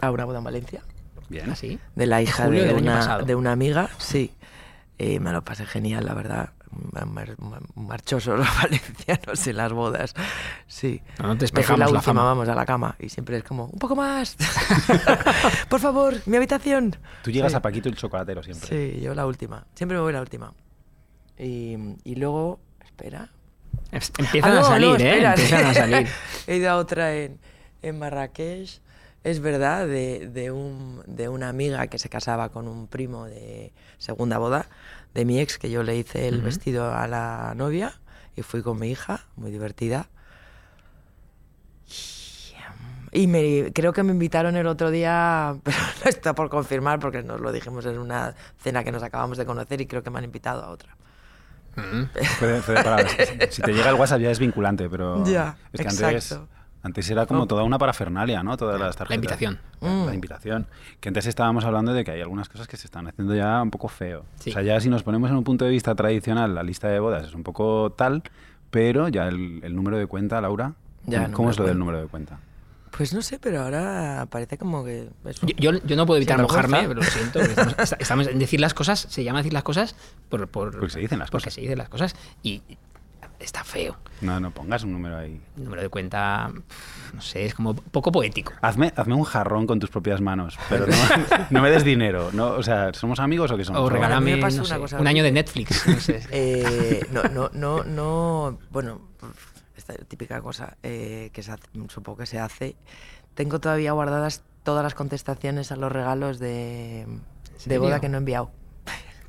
a una boda en Valencia Bien. ¿Así? de la hija de una, de una amiga, sí. Y me lo pasé genial, la verdad. Mar- mar- marchosos los valencianos en las bodas. Sí. No, no te despejamos la la última, fama. vamos, a la cama. Y siempre es como, un poco más. Por favor, mi habitación. Tú llegas Sí. a Paquito el chocolatero siempre. Sí, yo la última. Siempre me voy la última. Y, y luego, espera. Es- Empiezan Ah, a salir, no, ¿eh? espera. Empiezan a salir. He ido a otra en, en Marrakech. Es verdad, de, de, un, de una amiga que se casaba con un primo de segunda boda de mi ex, que yo le hice el Ujú. vestido a la novia y fui con mi hija, muy divertida. Y, me, creo que me invitaron el otro día, pero no está por confirmar porque nos lo dijimos en una cena que nos acabamos de conocer y creo que me han invitado a otra. Mm. Palabras. Si te llega el WhatsApp ya es vinculante, pero Ya, es que exacto. antes era como toda una parafernalia, ¿no? Todas las tarjetas. invitación. La, Mm. la invitación. Que antes estábamos hablando de que hay algunas cosas que se están haciendo ya un poco feo. Sí. O sea, ya si nos ponemos en un punto de vista tradicional, la lista de bodas es un poco tal, pero ya el, el número de cuenta, Laura, Ya, ¿cómo, es lo de del número de cuenta? Pues no sé, pero ahora parece como que... eso. Yo, yo- yo no puedo evitar mojarme, pero lo siento. porque Estamos, est- estamos en decir las cosas, se llama decir las cosas por, por- Porque se dicen las porque cosas. se dicen las cosas y está feo. No, no pongas un número ahí. El número de cuenta, no sé, es como poco poético. Hazme, hazme un jarrón con tus propias manos, pero no, no me des dinero. No, o sea, ¿somos amigos o qué somos? O regálame no sé, un año de. Netflix. No sé. Eh, no, no, no, no, bueno, esta típica cosa eh, que se hace- supongo que se hace. Tengo todavía guardadas todas las contestaciones a los regalos de, de boda que no he enviado.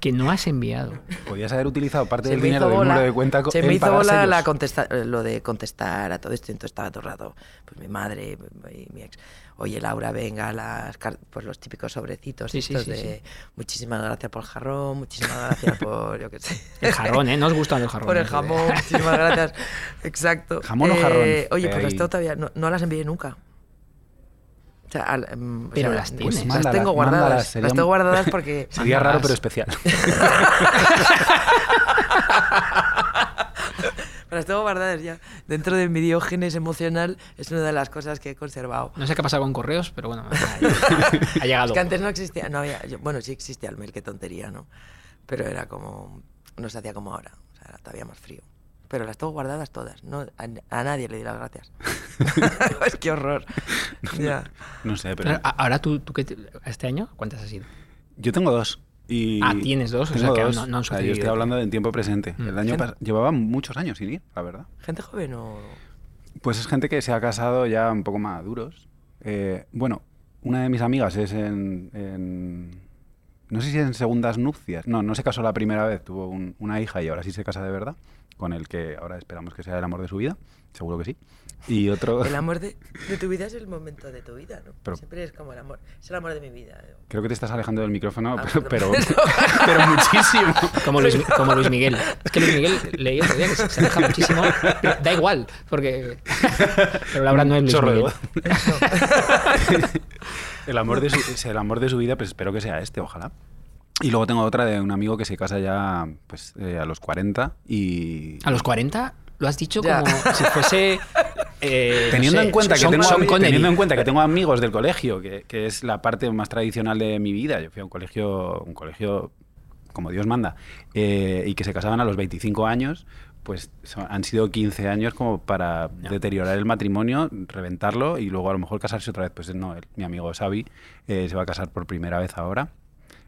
Que no has enviado. Podías haber utilizado parte Se del dinero del número de cuenta Se me hizo bola la contesta- eh, lo de contestar a todo esto. Entonces estaba todo el rato, pues mi madre y mi ex. Oye, Laura, venga, las pues los típicos sobrecitos Sí, estos sí, de sí. muchísimas gracias por el jarrón, muchísimas gracias por, yo qué sé. El jarrón, ¿eh? No os gusta el jarrón. Por el ¿eh? jamón, muchísimas gracias. Exacto. ¿Jamón o jarrón? Oye, pues tengo todavía, no, no las envié nunca. O sea, al- em, o Pero sea, las pues tienes. las Mándalas, tengo guardadas. mándalas, sería las tengo guardadas porque Sería raro, pero especial. las tengo guardadas ya. Dentro de mi diógenes emocional es una de las cosas que he conservado. No sé qué ha pasado con correos, pero bueno, ha, ha llegado. Es que antes no existía, no había, yo- bueno, sí existía el mail, qué tontería, ¿no? Pero era como, no se hacía como ahora, o sea, era todavía más frío. Pero las tengo guardadas todas, no, a, a nadie le di las gracias. es que horror. Ya. No sé, pero ahora tú, tú qué te- este año, ¿cuántas has ido? yo tengo dos. Y Ah, tienes dos, o sea que dos. no- no han O sea, yo estoy hablando en tiempo presente. Mm. El año Gente- pas- llevaba muchos años sin ir, la verdad. Gente joven o... Pues es gente que se ha casado ya un poco maduros. Eh, bueno, una de mis amigas es en, en- No sé si en segundas nupcias. No, no se casó la primera vez, tuvo un- una hija y ahora sí se casa de verdad, con el que ahora esperamos que sea el amor de su vida. Seguro que sí. Y otro... El amor de, de tu vida es el momento de tu vida, ¿no? Pero- Siempre es como el amor, es el amor de mi vida. ¿no? Creo que te estás alejando del micrófono, Ah, pero, pero, pero muchísimo. Como Luis, como Luis Miguel. Es que Luis Miguel leí otro día que se, se aleja muchísimo. pero da igual, porque. Pero Laura no es Luis Chorro Miguel. el, amor de su, el amor de su vida, pues espero que sea este, ojalá. Y luego tengo otra de un amigo que se casa ya pues, eh, a los 40 y... A los 40 lo has dicho Ya. como si fuese. eh, no Teniendo, sé, en cuenta que tengo, Sean Connery. teniendo en cuenta que tengo amigos del colegio, que, que es la parte más tradicional de mi vida, yo fui a un colegio, un colegio como Dios manda, eh, y que se casaban a los 25 años, pues son- han sido 15 años como para deteriorar el matrimonio, reventarlo y luego a lo mejor casarse otra vez. Pues no, él- mi amigo Xavi eh, se va a casar por primera vez ahora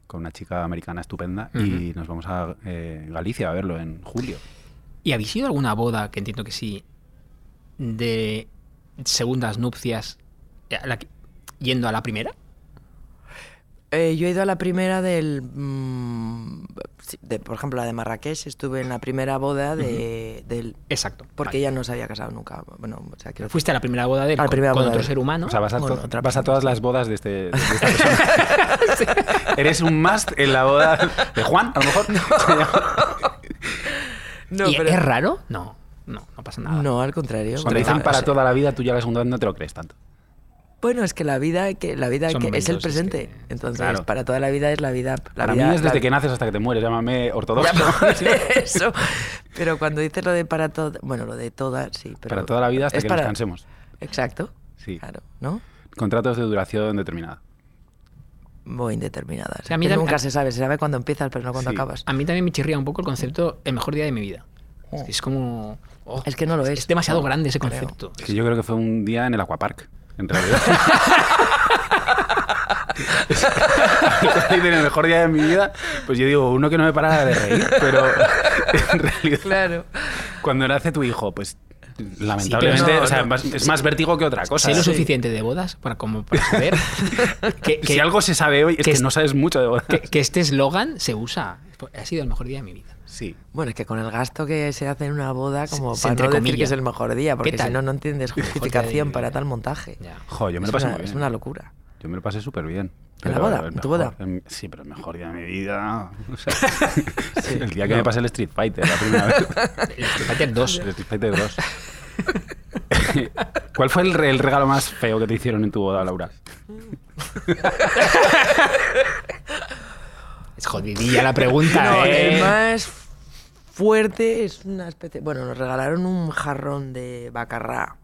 con una chica americana estupenda y nos vamos a eh, Galicia a verlo en julio. ¿Y habéis ido a alguna boda, que entiendo que sí, de segundas nupcias, la yendo a la primera? Eh, yo he ido a la primera del... mm, de, por ejemplo, la de Marrakech, estuve en la primera boda de, del... Exacto. Porque vale. ella no se había casado nunca. Bueno, o sea, Fuiste a la primera boda de él A la con- primera con boda otro de él. ser humano. O sea, vas a, Bueno, to- otra vas a persona, todas las bodas de, este, de esta persona. Eres un must en la boda de Juan, a lo mejor. No, ¿Y pero- es raro? No, no, no pasa nada. No, al contrario. Cuando dicen para o sea- toda la vida, tú ya la segunda vez no te lo crees tanto. Bueno, es que la vida, que la vida que es el presente. que- Entonces, Claro. para toda la vida es la vida. La para vida, mí es desde la- que naces hasta que te mueres, llámame ortodoxo. Eso. Pero cuando dices lo de para todo, bueno, lo de toda, sí. Pero para toda la vida hasta es que para- nos cansemos. Exacto. Sí. Claro, ¿no? Contratos de duración determinada. Muy indeterminada. sea, a mí que nunca se sabe, se sabe cuándo empiezas, pero no cuando Sí. acabas. A mí también me chirría un poco el concepto el mejor día de mi vida. Es, que es como... oh, Es que no lo es. Es demasiado No, grande ese creo. concepto. Es que yo creo que fue un día en el Aquapark, en realidad. en el mejor día de mi vida, pues yo digo, uno que no me parara de reír, pero en realidad, Claro. cuando nace tu hijo, pues lamentablemente, pero no, o sea, no. es más vértigo que otra cosa. Sé lo Sí. suficiente de bodas para, como para saber que, que- si algo se sabe hoy es que que, es- no sabes mucho de bodas. que- que este eslogan se usa. Ha sido el mejor día de mi vida. Sí. Bueno, es que con el gasto que se hace en una boda, como Se- para no decir que es el mejor día, porque si no, no entiendes justificación para tal montaje. Ya. Jo, yo me es, lo pasé una, muy es bien. una locura. Yo me lo pasé súper bien. ¿En la boda? el ¿En tu boda? el- sí, pero el mejor día de mi vida. O sea, el día que me pasé el Street Fighter la primera vez. El Street Fighter 2. El Street Fighter 2. ¿Cuál fue el, re- el regalo más feo que te hicieron en tu boda, Laura? Es jodidilla la pregunta, No, ¿eh? el más fuerte es una especie. Bueno, nos regalaron un jarrón de bacarrá.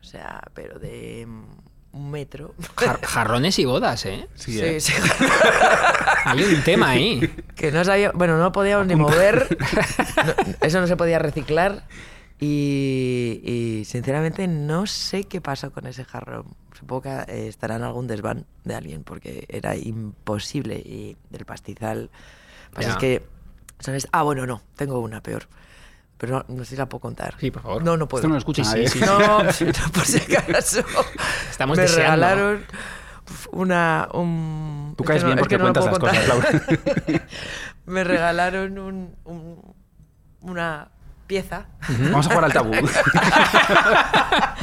O sea, pero de mm, un metro. Jar- jarrones y bodas, ¿eh? Sí, ¿eh? sí. Hay un tema ahí. que no sabía. Bueno, no podíamos ni mover. No, eso no se podía reciclar. Y, y, sinceramente no sé qué pasó con ese jarrón. Supongo que eh, estará en algún desván de alguien porque era imposible. Y del pastizal. Pues Ya. es que. ¿Sabes? Ah, bueno, no. Tengo una peor. Pero no, no sé si la puedo contar. Sí, por favor. No, no puedo. Esto no lo escucha Sí, nadie. sí, sí. No, no, por si acaso. Estamos me deseando. regalaron una. Un, Tú es caes que bien es porque que lo cuentas las cosas. Laura. me regalaron un, un- una pieza Vamos a jugar al tabú.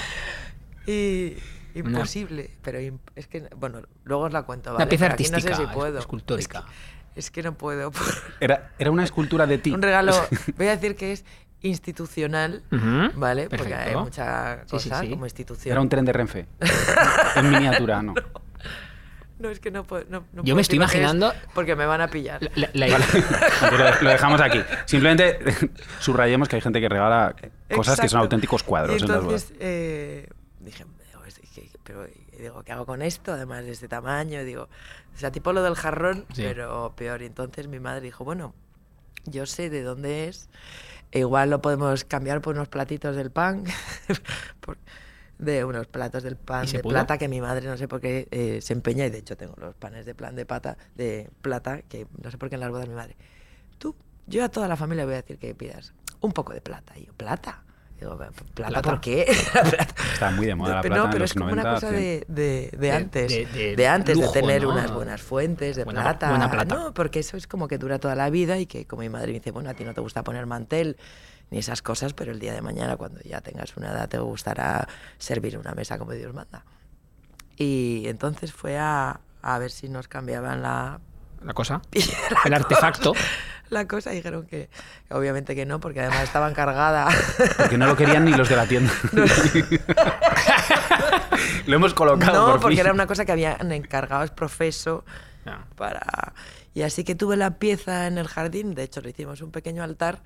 y Una- imposible, pero es que bueno, luego os la cuento, Una ¿vale? pieza Pero aquí no sé artística, si puedo. escultórica. Es que, es que no puedo. Era, era una escultura de ti. un regalo, voy a decir que es institucional, ¿vale? Porque hay mucha Sí, sí, cosa sí. como institución. Era un tren de Renfe. en miniatura, ¿no? No, es que no puedo. no- no Yo puedo me estoy imaginando- Porque me van a pillar. La- la- la- Vale. Entonces, lo dejamos aquí. Simplemente subrayemos que hay gente que regala cosas que son auténticos cuadros Y en las entonces eh, dije, "Digo, es que- pero digo, ¿qué hago con esto? Además de este tamaño. Digo, o sea, tipo lo del jarrón, Sí. pero peor. Y entonces mi madre dijo, bueno, yo sé de dónde es. e igual lo podemos cambiar por unos platitos del pan. por- de unos platos del pan ¿Y se de pudo? plata que mi madre no sé por qué eh, se empeña y de hecho tengo los panes de plan de pata de plata que no sé por qué en las bodas mi madre tú yo a toda la familia voy a decir que pidas un poco de plata y yo plata digo plata, ¿Plata? por qué. Está muy de moda la plata no, en pero los es como 90, una cosa 100. de, de, de antes. de- De, antes, lujo, de tener ¿no? unas buenas fuentes de Buena- plata. buena plata. No, porque eso es como que dura toda la vida y que como mi madre me dice, bueno, a ti no te gusta poner mantel ni esas cosas, pero el día de mañana, cuando ya tengas una edad, te gustará servir una mesa como Dios manda. Y entonces fue a, a ver si nos cambiaban la, la cosa. la El artefacto. la cosa y dijeron que obviamente que no, porque además estaba encargada. Porque no lo querían ni los de la tienda. lo hemos colocado no, por porque fin. era una cosa que habían encargado es profeso Ya. para y así que tuve la pieza en el jardín de hecho le hicimos un pequeño altar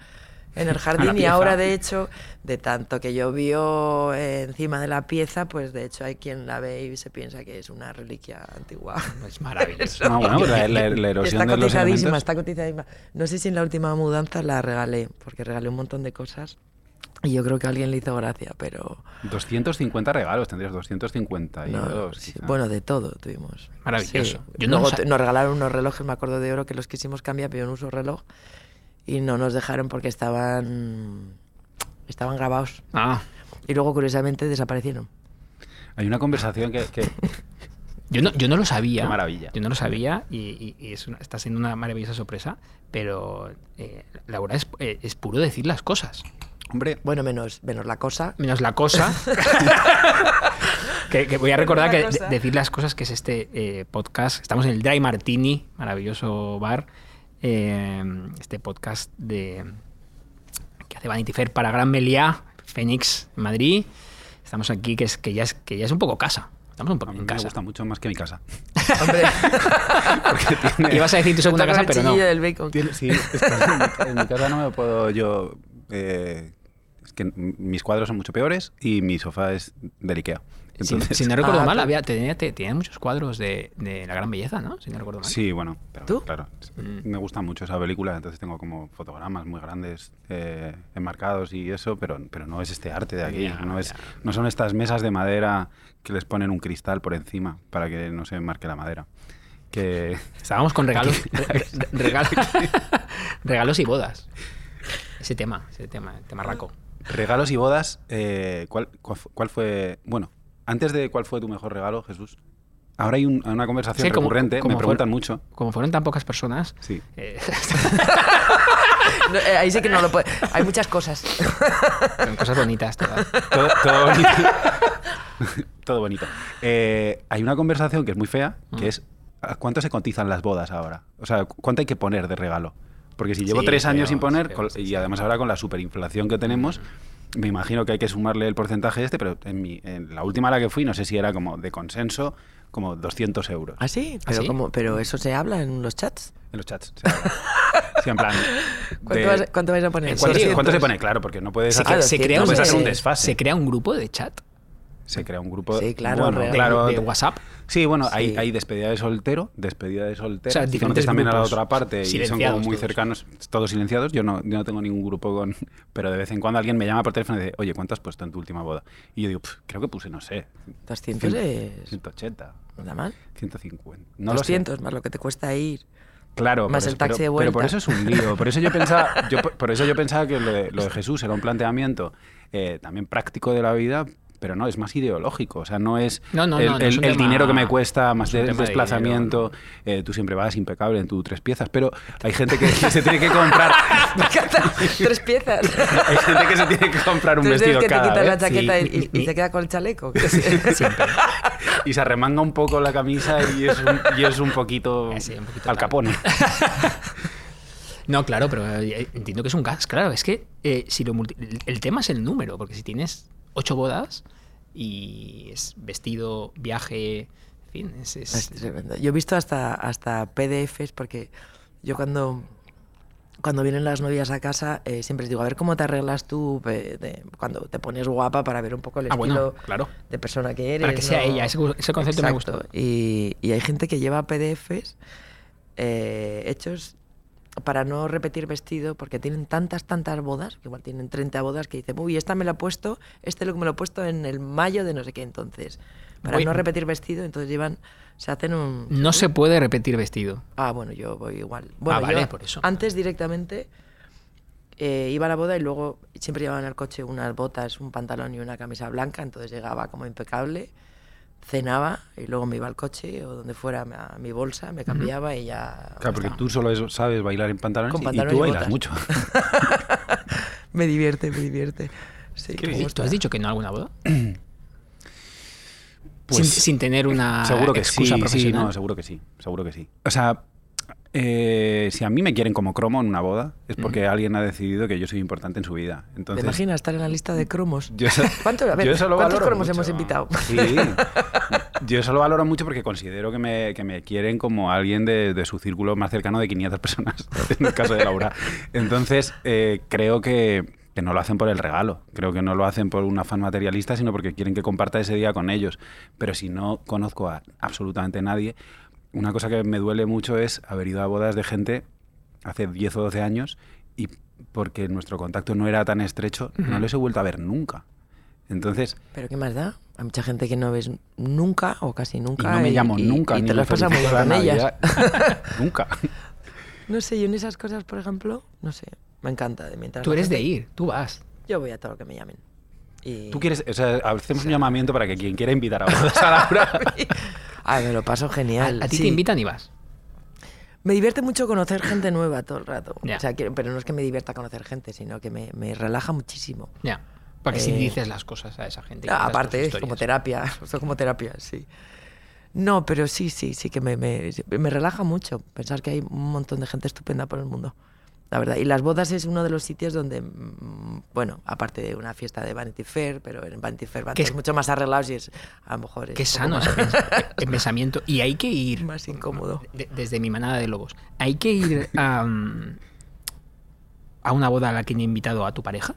en el jardín y ahora de hecho de tanto que llovió eh, encima de la pieza pues de hecho hay quien la ve y se piensa que es una reliquia antigua Es maravilloso. No, bueno, pues la, la- la Y erosión está de los cotizadísima elementos. está cotizadísima no sé si en la última mudanza la regalé porque regalé un montón de cosas y yo creo que a alguien le hizo gracia pero 250 regalos, tendrías 252. no, sí, bueno de todo tuvimos Maravilloso. Sí. Yo no Luego nos regalaron unos relojes, me acuerdo de oro, que los quisimos cambiar, pero yo no uso reloj. Y no nos dejaron porque estaban, estaban grabados. Ah, Y luego, curiosamente, desaparecieron. Hay una conversación que, que- yo no, yo no lo sabía. Qué maravilla. Yo no lo sabía y, y- y es una- está siendo una maravillosa sorpresa. Pero eh, Laura es, eh, es puro decir las cosas. hombre, Bueno, menos, menos la cosa. Menos la cosa. que, que voy a recordar que de- decir las cosas que es este eh, podcast. Estamos en el Dry Martini, maravilloso bar. Eh, este podcast de que hace Vanity Fair para Gran Meliá, Fénix, Madrid. Estamos aquí, que es que ya es que ya es un poco casa. Estamos un poco en me casa. gusta mucho más que mi casa. Hombre, tiene- Ibas a decir tu segunda casa, pero no. chillillo del bacon. tiene- sí, es que en, mi, en mi casa no me puedo yo... eh, es que mis cuadros son mucho peores y mi sofá es del Ikea. Si, Entonces, si no recuerdo Ah, mal, había, tenía, te- tenía muchos cuadros de, de la gran belleza, ¿no? Si no recuerdo mal. Sí, bueno, pero ¿Tú? claro, Mm. me gusta mucho esa película, entonces tengo como fotogramas muy grandes eh, enmarcados y eso, pero, pero no es este arte de aquí, Ya, no, es, ya. no son estas mesas de madera que les ponen un cristal por encima para que no se enmarque la madera. Que Estábamos con regalos, re- re- regalos, regalos y bodas. Ese tema, ese tema, el tema raco. regalos y bodas, eh, ¿cuál, cuál fue? Bueno, antes de cuál fue tu mejor regalo, Jesús. Ahora hay un- una conversación Sí, como- recurrente, como me preguntan mucho. Como fueron tan pocas personas, Sí. eh, No, eh, ahí sí que no lo puede. Hay muchas cosas. Son cosas bonitas todas. todo, todo bonito. todo bonito. Eh, hay una conversación que es muy fea, que Mm. es ¿a ¿cuánto se cotizan las bodas ahora? O sea, ¿cuánto hay que poner de regalo? Porque si llevo Sí, tres años sin poner, con- y además ahora con la superinflación que tenemos, me imagino que hay que sumarle el porcentaje este, pero en, mi, en la última a la que fui, no sé si era como de consenso, como 200 euros. ¿Ah, sí? Pero, sí? como- pero eso se habla en los chats. En los chats. o sea, sí, en plan... ¿Cuánto, de- vas, cuánto vais a poner? ¿Cuánto, se- 200. cuánto se pone? Claro, porque no puedes Se, hacer, cre- se crea no un, puedes hacer un se- desfase. se crea un grupo de chat Se crea un grupo Sí, claro, bueno, de, claro, de WhatsApp. Sí, bueno, Sí. Hay, hay despedida de soltero, despedida de soltero. O sea, diferentes también a la otra parte y son como muy todos. cercanos, todos silenciados. Yo no, yo no tengo ningún grupo con. Pero de vez en cuando alguien me llama por teléfono y dice, oye, ¿cuánto has puesto en tu última boda? Y yo digo, "Pf, creo que puse, no sé, 200 es... 180, No da mal. 150. No lo sé. 200 más lo que te cuesta ir. Claro, Más el eso- taxi pero, de pero por vuelta. eso es un lío. Por eso yo pensaba, yo, por eso yo pensaba que lo de, lo de Jesús era un planteamiento eh, también práctico de la vida, pero no, es más ideológico. O sea, no es No, no, el, no, no el- es un el tema- dinero que me cuesta, más de desplazamiento. eh, tú siempre vas impecable en tus tres piezas, pero hay gente que, se tiene que comprar. Me encanta. Tres piezas. hay gente que se tiene que comprar un vestido que te cada quitas la vez chaqueta sí. y, y- queda con el chaleco. Siempre. y se arremanga un poco la camisa y es un, y es un poquito, Eh, sí, un poquito al capone. No, claro, pero eh, entiendo que es un gas. Claro, es que eh, si lo multi- el tema es el número, porque si tienes ocho bodas y es vestido, viaje, en fin, es, es- Es tremendo. Yo he visto hasta, hasta PDFs porque yo cuando, cuando vienen las novias a casa eh, siempre les digo, a ver cómo te arreglas tú eh, de- cuando te pones guapa para ver un poco el Ah, estilo bueno, claro. de persona que eres. Para que sea ¿no? ella, ese, ese concepto me gusta. Y, y hay gente que lleva PDFs eh, hechos para no repetir vestido, porque tienen tantas, tantas bodas, que igual tienen 30 bodas, que dicen, uy, esta me la he puesto, este look me lo he puesto en el mayo de no sé qué, entonces, para Voy- no repetir vestido, entonces llevan, se hacen un... No se puede repetir vestido. Ah, bueno, yo voy igual. Bueno, Ah, vale, yo por eso. Antes directamente eh, iba a la boda y luego siempre llevaba en el coche unas botas, un pantalón y una camisa blanca, entonces llegaba como impecable, cenaba y luego me iba al coche o donde fuera a mi bolsa, me cambiaba y ya... Claro, porque tú solo es- sabes bailar en pantalones Con y- y pantalones tú y bailas botas. mucho. Me divierte, me divierte. Sí, Qué me. ¿Tú has dicho que no a alguna boda? Pues- sin, sin tener una seguro que sí, excusa sí, profesional. no, seguro que sí, seguro que sí. O sea, eh, si a mí me quieren como cromo en una boda, es porque alguien ha decidido que yo soy importante en su vida. ¿Te Entonces, imaginas estar en la lista de cromos? yo eso- ¿Cuánto- a ver, yo eso lo ¿cuántos cromos hemos invitado? Sí, yo eso lo valoro mucho porque considero que me, que me quieren como alguien de, de su círculo más cercano de 500 personas, en el caso de Laura. Entonces, eh, creo que, que no lo hacen por el regalo, creo que no lo hacen por un afán materialista, sino porque quieren que comparta ese día con ellos. Pero si no conozco a absolutamente nadie, una cosa que me duele mucho es haber ido a bodas de gente hace 10 o 12 años y porque nuestro contacto no era tan estrecho, no les he vuelto a ver nunca. Entonces, ¿Pero qué más da? Hay mucha gente que no ves nunca o casi y nunca. no me llamo nunca. Y, ni te me las pasas muy bien felicitas con la ellas. Navidad. nunca. No sé, yo en esas cosas, por ejemplo, no sé, me encanta. De mientras Tú eres de ir, tú vas. Yo voy a todo lo que me llamen. Y... Tú quieres, o sea, hacemos un llamamiento para que quien quiera invitar a bodas a Laura. Ay, me lo paso genial. a ti sí. te invitan y vas. Me divierte mucho conocer gente nueva todo el rato. O sea, quiero- pero no es que me divierta conocer gente, sino que me, me relaja muchísimo. Ya. Porque si Eh, dices las cosas a esa gente. Ah, aparte, es como terapia. Esto es como terapia, sí. No, pero sí, sí, sí que me, me, me relaja mucho pensar que hay un montón de gente estupenda por el mundo. La verdad. Y las bodas es uno de los sitios donde, mm, bueno, aparte de una fiesta de Vanity Fair, pero en Vanity Fair van es- mucho más arreglados y es, a lo mejor es Qué sano ese pensamiento. Y hay que ir. Más incómodo. de- desde mi manada de lobos. ¿Hay que ir a, mm, a una boda a la que he invitado a tu pareja?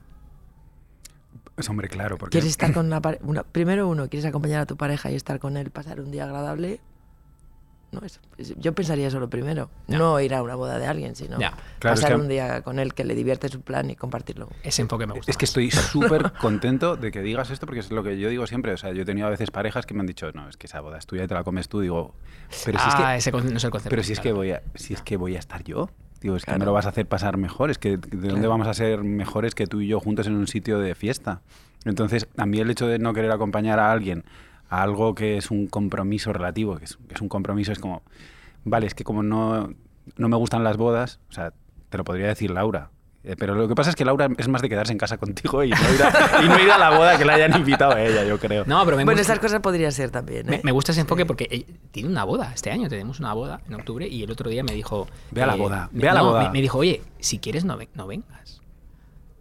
Pues hombre, claro, porque ¿Quieres estar con una pareja? Primero uno, ¿quieres acompañar a tu pareja y estar con él, pasar un día agradable? No, es- es- yo pensaría eso lo primero. Ya. No ir a una boda de alguien, sino Ya. Claro, es pasar que- un día con él que le divierte su plan y compartirlo. Ese enfoque me gusta. es que estoy súper contento de que digas esto porque es lo que yo digo siempre. O sea, yo he tenido a veces parejas que me han dicho, no, es que esa boda es tuya y te la comes tú. Digo, pero si es que ah, ese no es el concepto. Pero si es que voy a, si es que voy a estar yo. Digo, es que me lo vas a hacer pasar mejor. Es que ¿de dónde Claro. vamos a ser mejores que tú y yo juntos en un sitio de fiesta? Entonces, a mí el hecho de no querer acompañar a alguien a algo que es un compromiso relativo, que es, que es un compromiso, es como, vale, es que como no, no me gustan las bodas, o sea, te lo podría decir Laura, Eh, pero lo que pasa es que Laura es más de quedarse en casa contigo y no ir a, y no ir a la boda que la hayan invitado a ella, yo creo. No, pero me Bueno, gusta, esas cosas podría ser también. me, ¿eh? me gusta ese enfoque porque eh, tiene una boda este año. Tenemos una boda en octubre y el otro día me dijo. Ve a la boda, me- ve a la no, boda. Me, me dijo, oye, si quieres, no, no vengas.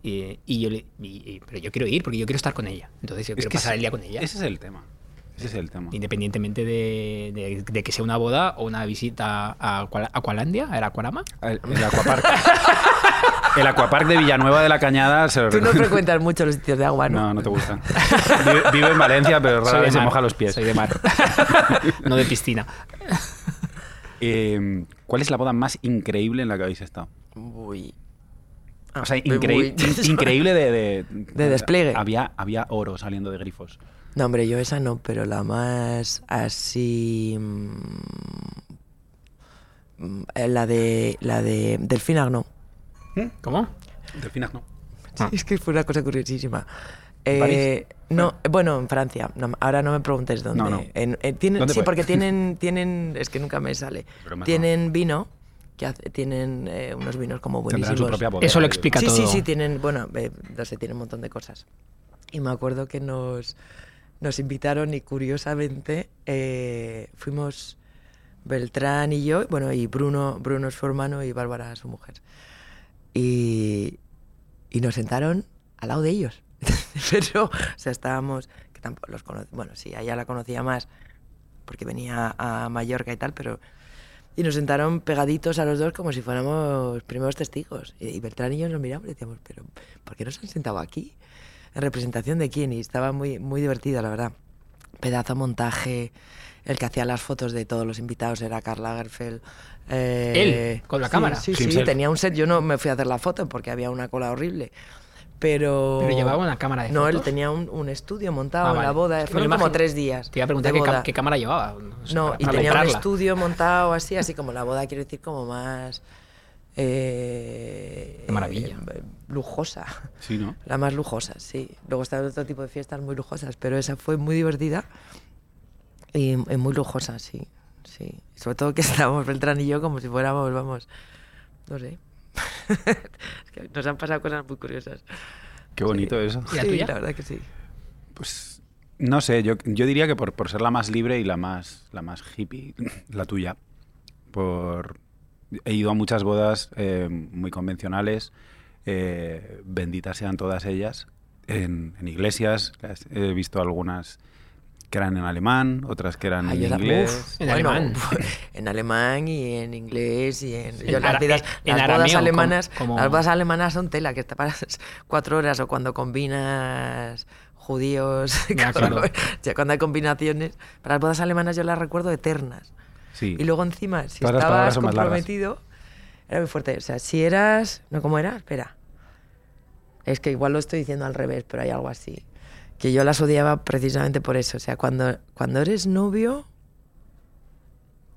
Y, y yo le. y- y- pero yo quiero ir porque yo quiero estar con ella. Entonces yo Es quiero que pasar el día con ella. Ese es el tema. Ese es el tema. Independientemente de, de- de que sea una boda o una visita a Aqua- Aqualandia, ¿era Aquarama? El, el Aquapark. el Aquapark de Villanueva de la Cañada se lo Tú no frecuentas mucho los sitios de agua, ¿no? No, no te gustan. Vive, vive en Valencia, pero rara vez se moja los pies. Soy de mar. no de piscina. Eh, ¿Cuál es la boda más increíble en la que habéis estado? Uy. O sea, Ah, increí- increíble de, de, De despliegue. Había, había oro saliendo de grifos. No, hombre, yo esa no, pero la más así. mm, eh, La de. La de. Delfina no. ¿Cómo? Delfinas no. Ah. Es que fue una cosa curiosísima. Eh, no, bueno, en Francia. No, ahora no me preguntes dónde. No, no. En- en- tienen, ¿Dónde sí, fue? porque tienen, tienen. Es que nunca me sale. Broma, Tienen vino, que hace- tienen eh, unos vinos como buenísimos. su propia boda. Eso lo explica sí, todo. Sí, sí, tienen, bueno, eh, no sé, tienen un montón de cosas. Y me acuerdo que nos, nos invitaron y curiosamente eh, fuimos Beltrán y yo, bueno, y Bruno, Bruno es su hermano y Bárbara su mujer. Y, y nos sentaron al lado de ellos. Pero, estábamos, que tampoco los bueno, sí, a ella la conocía más porque venía a Mallorca y tal, pero... Y nos sentaron pegaditos a los dos como si fuéramos primeros testigos. Y, y Beltrán y yo nos miramos y decíamos, pero ¿por qué nos han sentado aquí? ¿En representación de quién? Y estaba muy, muy divertido, la verdad. Pedazo montaje. El que hacía las fotos de todos los invitados era Karl Lagerfeld. Eh, ¿Él? ¿Con la sí, cámara? Sí, sí, Himself. tenía un set. Yo no me fui a hacer la foto porque había una cola horrible. Pero... Pero llevaba una cámara de No, él fotos. tenía un, un estudio montado Ah, en vale. la boda. Es que Fueron como tres días. Te iba a preguntar qué, ca- qué cámara llevaba. sé, No, para- y para tenía un comprarla. estudio montado así, así como la boda, quiero decir, como más... eh, Qué maravilla. eh, lujosa. Sí, ¿no? La más lujosa, sí. Luego estaban otro tipo de fiestas muy lujosas, pero esa fue muy divertida y, y muy lujosa, sí. sí. Sobre todo que estábamos Beltrán y yo como si fuéramos, vamos, no sé. es que nos han pasado cosas muy curiosas. Qué bonito eso. ¿Y la sí, tuya? la verdad que sí. Pues no sé, yo, yo diría que por, por ser la más libre y la más, la más hippie, la tuya. Por, he ido a muchas bodas eh, muy convencionales, eh, benditas sean todas ellas, en, en iglesias. las- He visto algunas que eran en alemán, otras que eran Ah, en inglés. uf, En bueno, alemán. en alemán y en inglés y en, En yo las, vidas- en las bodas alemanas como- las bodas alemanas son tela que te paras cuatro horas o cuando combinas judíos Ya, claro. ya cuando hay combinaciones para las bodas alemanas yo las recuerdo eternas Sí. y luego encima si Todas estabas comprometido era muy fuerte o sea si eras no cómo era espera es que igual lo estoy diciendo al revés pero hay algo así que yo las odiaba precisamente por eso. O sea, cuando, cuando eres novio,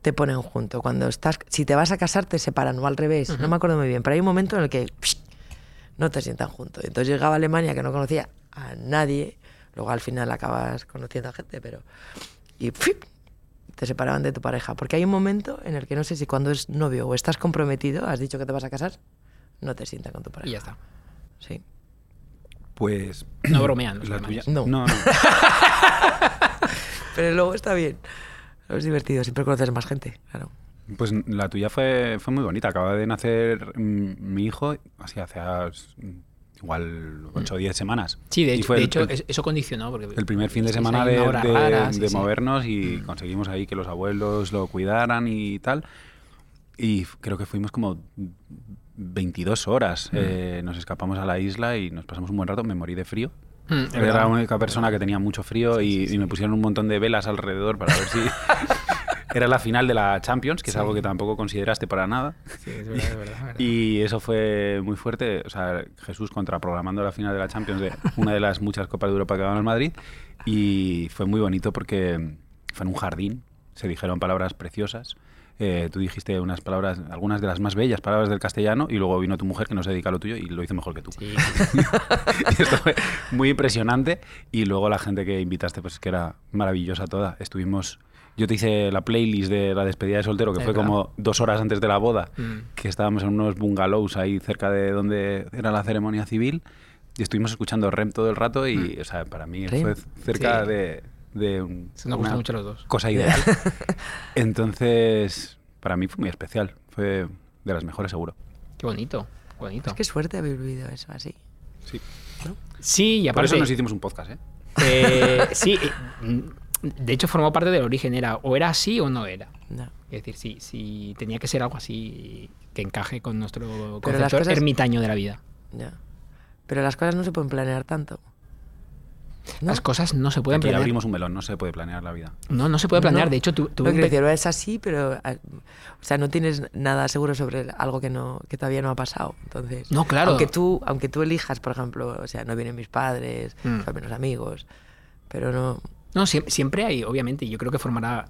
te ponen junto. Cuando estás, si te vas a casar, te separan, o al revés. No me acuerdo muy bien, pero hay un momento en el que psh, no te sientan juntos. Entonces llegaba a Alemania, que no conocía a nadie. Luego al final acabas conociendo a gente, pero. Y. te separaban de tu pareja. Porque hay un momento en el que no sé si cuando es novio o estás comprometido, has dicho que te vas a casar, no te sientan con tu pareja. Y ya está. Sí. Pues. No bromean los la tuya. No. no, no. Pero luego está bien. Es divertido, siempre conoces más gente, claro. Pues la tuya fue, fue muy bonita. Acaba de nacer mm, mi hijo, así hace ah, igual 8 o 10 semanas. Sí, de hecho, de hecho el- eso condicionó. Porque el primer fin de semana de, de- rara, de sí. movernos y conseguimos ahí que los abuelos lo cuidaran y tal. Y creo que fuimos como 22 horas. Eh, nos escapamos a la isla y nos pasamos un buen rato. Me morí de frío. Mm, Era la única persona que tenía mucho frío y, y me pusieron un montón de velas alrededor para ver si... Era la final de la Champions, que es algo que tampoco consideraste para nada. Sí, es verdad, es verdad, es verdad. Y eso fue muy fuerte. O sea, Jesús contraprogramando la final de la Champions de una de las muchas Copas de Europa que ganó el Madrid. Y fue muy bonito porque fue en un jardín. Se dijeron palabras preciosas. Eh, tú dijiste unas palabras, algunas de las más bellas palabras del castellano, y luego vino tu mujer que no se dedica a lo tuyo y lo hizo mejor que tú. Sí, Y esto fue muy impresionante. Y luego la gente que invitaste, pues que era maravillosa toda. Estuvimos Yo te hice la playlist de la despedida de soltero, que Es fue como dos horas antes de la boda, Mm. que estábamos en unos bungalows ahí cerca de donde era la ceremonia civil y estuvimos escuchando Rem todo el rato y, o sea, para mí Rem. fue cerca Sí. de, de un- Se nos gustan mucho los dos. cosa ideal. Entonces, para mí fue muy especial. Fue de las mejores, seguro. Qué bonito, bonito. Es que suerte haber vivido eso así. Sí. Sí, y Por aparte... eso nos hicimos un podcast, ¿eh? eh, sí, eh, mm, de hecho formó parte del origen, era o era así o no era. No. Es decir, sí, sí, tenía que ser algo así que encaje con nuestro Pero las concepto cosas- ermitaño de la vida. Ya. Pero las cosas no se pueden planear tanto. ¿no? Las cosas no se pueden Aquí planear. abrimos un melón, no se puede planear la vida. No, no se puede planear. No. De hecho, tú, decir, es así, pero ah, o sea, no tienes nada seguro sobre algo que no que todavía no ha pasado. Entonces, No, claro. Aunque tú, aunque tú elijas, por ejemplo, o sea, no vienen mis padres, Mm. son menos amigos, pero no. No, siem- siempre hay, obviamente, y yo creo que formará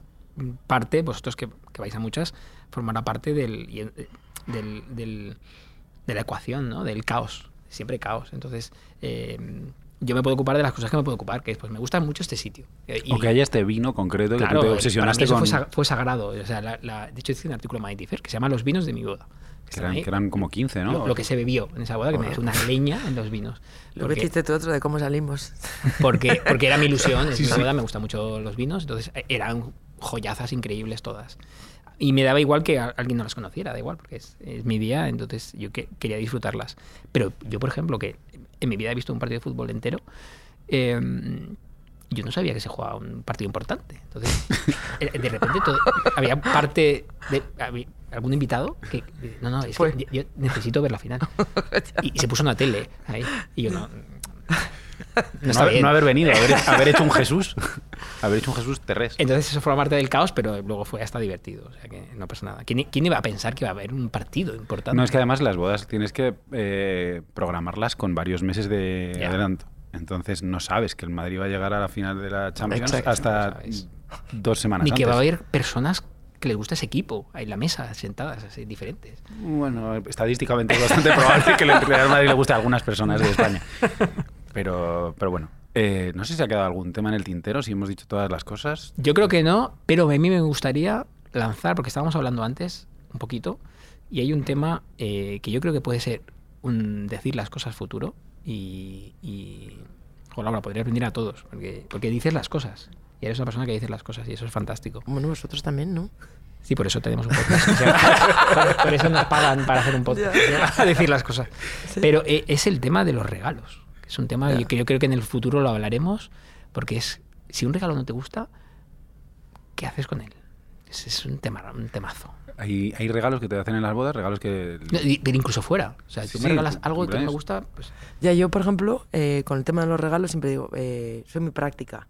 parte, vosotros que, que vais a muchas, formará parte del, eh, del, del- de la ecuación, ¿no? Del caos. Siempre caos. Entonces, eh, yo me puedo ocupar de las cosas que me puedo ocupar, que es, pues me gusta mucho este sitio. Eh, y- o que haya este vino concreto que Claro, tú te para obsesionaste mí eso con... fue, sa- fue sagrado. O sea, la- la- de hecho, hice un artículo en Vanity Fair que se llama Los vinos de mi boda. Que eran, que eran como 15, ¿no? lo, lo que se bebió en esa boda, que me es una leña en los vinos. Lo Porque- metiste tú otro de cómo salimos. porque, porque era mi ilusión, es Sí, sí. boda, me gustan mucho los vinos, entonces eh, eran joyazas increíbles todas. Y me daba igual que alguien no las conociera, da igual, porque es, es mi día, entonces yo que- quería disfrutarlas. Pero yo, por ejemplo, que en mi vida he visto un partido de fútbol entero, eh, yo no sabía que se jugaba un partido importante. Entonces, eh, de repente todo- había parte de había algún invitado que no, no, es que yo, necesito ver la final. Y, y se puso una tele ahí. Y yo no. No, haber- bien. no haber venido, haber, haber hecho un Jesús. haber hecho un Jesús terrestre. Entonces eso forma parte del caos, pero luego fue hasta divertido. O sea que no pasa nada. ¿Quién, quién iba a pensar que iba a haber un partido importante? No, es que además las bodas tienes que eh, programarlas con varios meses de Ya. adelanto. Entonces no sabes que el Madrid va a llegar a la final de la Champions Exacto. hasta No dos semanas Ni que va a haber personas que les gusta ese equipo, ahí en la mesa, sentadas, así, diferentes. Bueno, estadísticamente es bastante probable que el Real Madrid le guste a algunas personas de España. Pero, pero bueno, eh, no sé si ha quedado algún tema en el tintero, si hemos dicho todas las cosas. Yo creo que no, pero a mí me gustaría lanzar, porque estábamos hablando antes un poquito, y hay un tema eh, que yo creo que puede ser un decir las cosas futuro y... y joder, Laura, podría aprender a todos, porque, porque dices las cosas. Y eres una persona que dice las cosas y eso es fantástico. Bueno, vosotros también, ¿no? Sí, por eso tenemos un podcast. O sea, por, eso nos pagan para hacer un podcast. A decir las cosas. Pero eh, es el tema de los regalos. que Es un tema que yo creo que en el futuro lo hablaremos, porque es, si un regalo no te gusta, ¿qué haces con él? Es, es un, tema, un temazo. Hay, hay regalos que te hacen en las bodas, regalos que... No, Pero incluso fuera. O sea, si Sí, me regalas algo que no me gusta, pues Ya yo, por ejemplo, eh, con el tema de los regalos siempre digo, eh, soy muy práctica.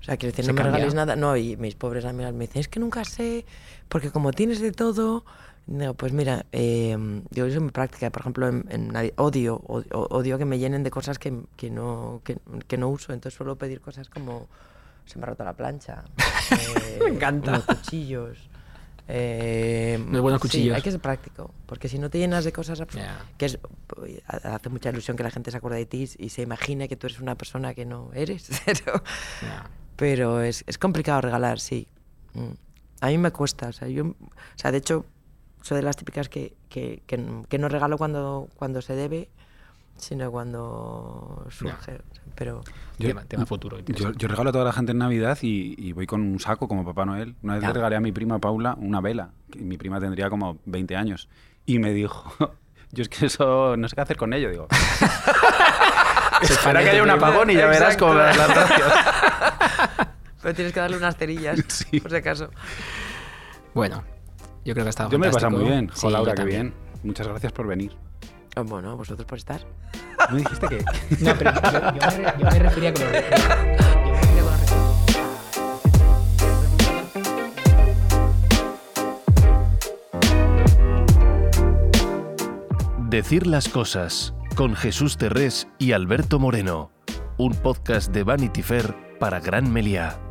O sea, quiero decir, Se no me cambia. regales nada. No, y mis pobres amigas me dicen, es que nunca sé, porque como tienes de todo... No, pues mira, eh, yo soy muy práctica. Por ejemplo, en, en odio, odio, odio que me llenen de cosas que, que no, que, que no uso. Entonces suelo pedir cosas como, se me ha roto la plancha. eh, Me encanta. unos cuchillos. eh, Unos buenos sí, cuchillos. hay que ser práctico, porque si no te llenas de cosas Ya. que es, hace mucha ilusión que la gente se acuerde de ti y se imagine que tú eres una persona que no eres, pero, ya. pero es, es complicado regalar, sí. Mm. A mí me cuesta, o sea, yo, o sea, de hecho, soy de las típicas que, que, que que no regalo cuando, cuando se debe, sino cuando surge. Pero Yo- tema, tema futuro. Yo, yo regalo a toda la gente en Navidad y, y voy con un saco como Papá Noel. Una vez le regalé a mi prima Paula una vela. que mi prima tendría como 20 años. Y me dijo, yo es que eso no sé qué hacer con ello. Digo, espera que haya un apagón y ya verás cómo das las gracias. Pero tienes que darle unas cerillas, Sí. por si acaso. Bueno, yo creo que está Yo me he pasado muy bien. Sí, Jo, Laura, qué también. bien. Muchas gracias por venir. Oh, Bueno, vosotros por estar. ¿Me dijiste que...? No, pero yo, yo me, yo me refería con los Decir las cosas con Jesús Terrés y Alberto Moreno, un podcast de Vanity Fair para Gran Meliá.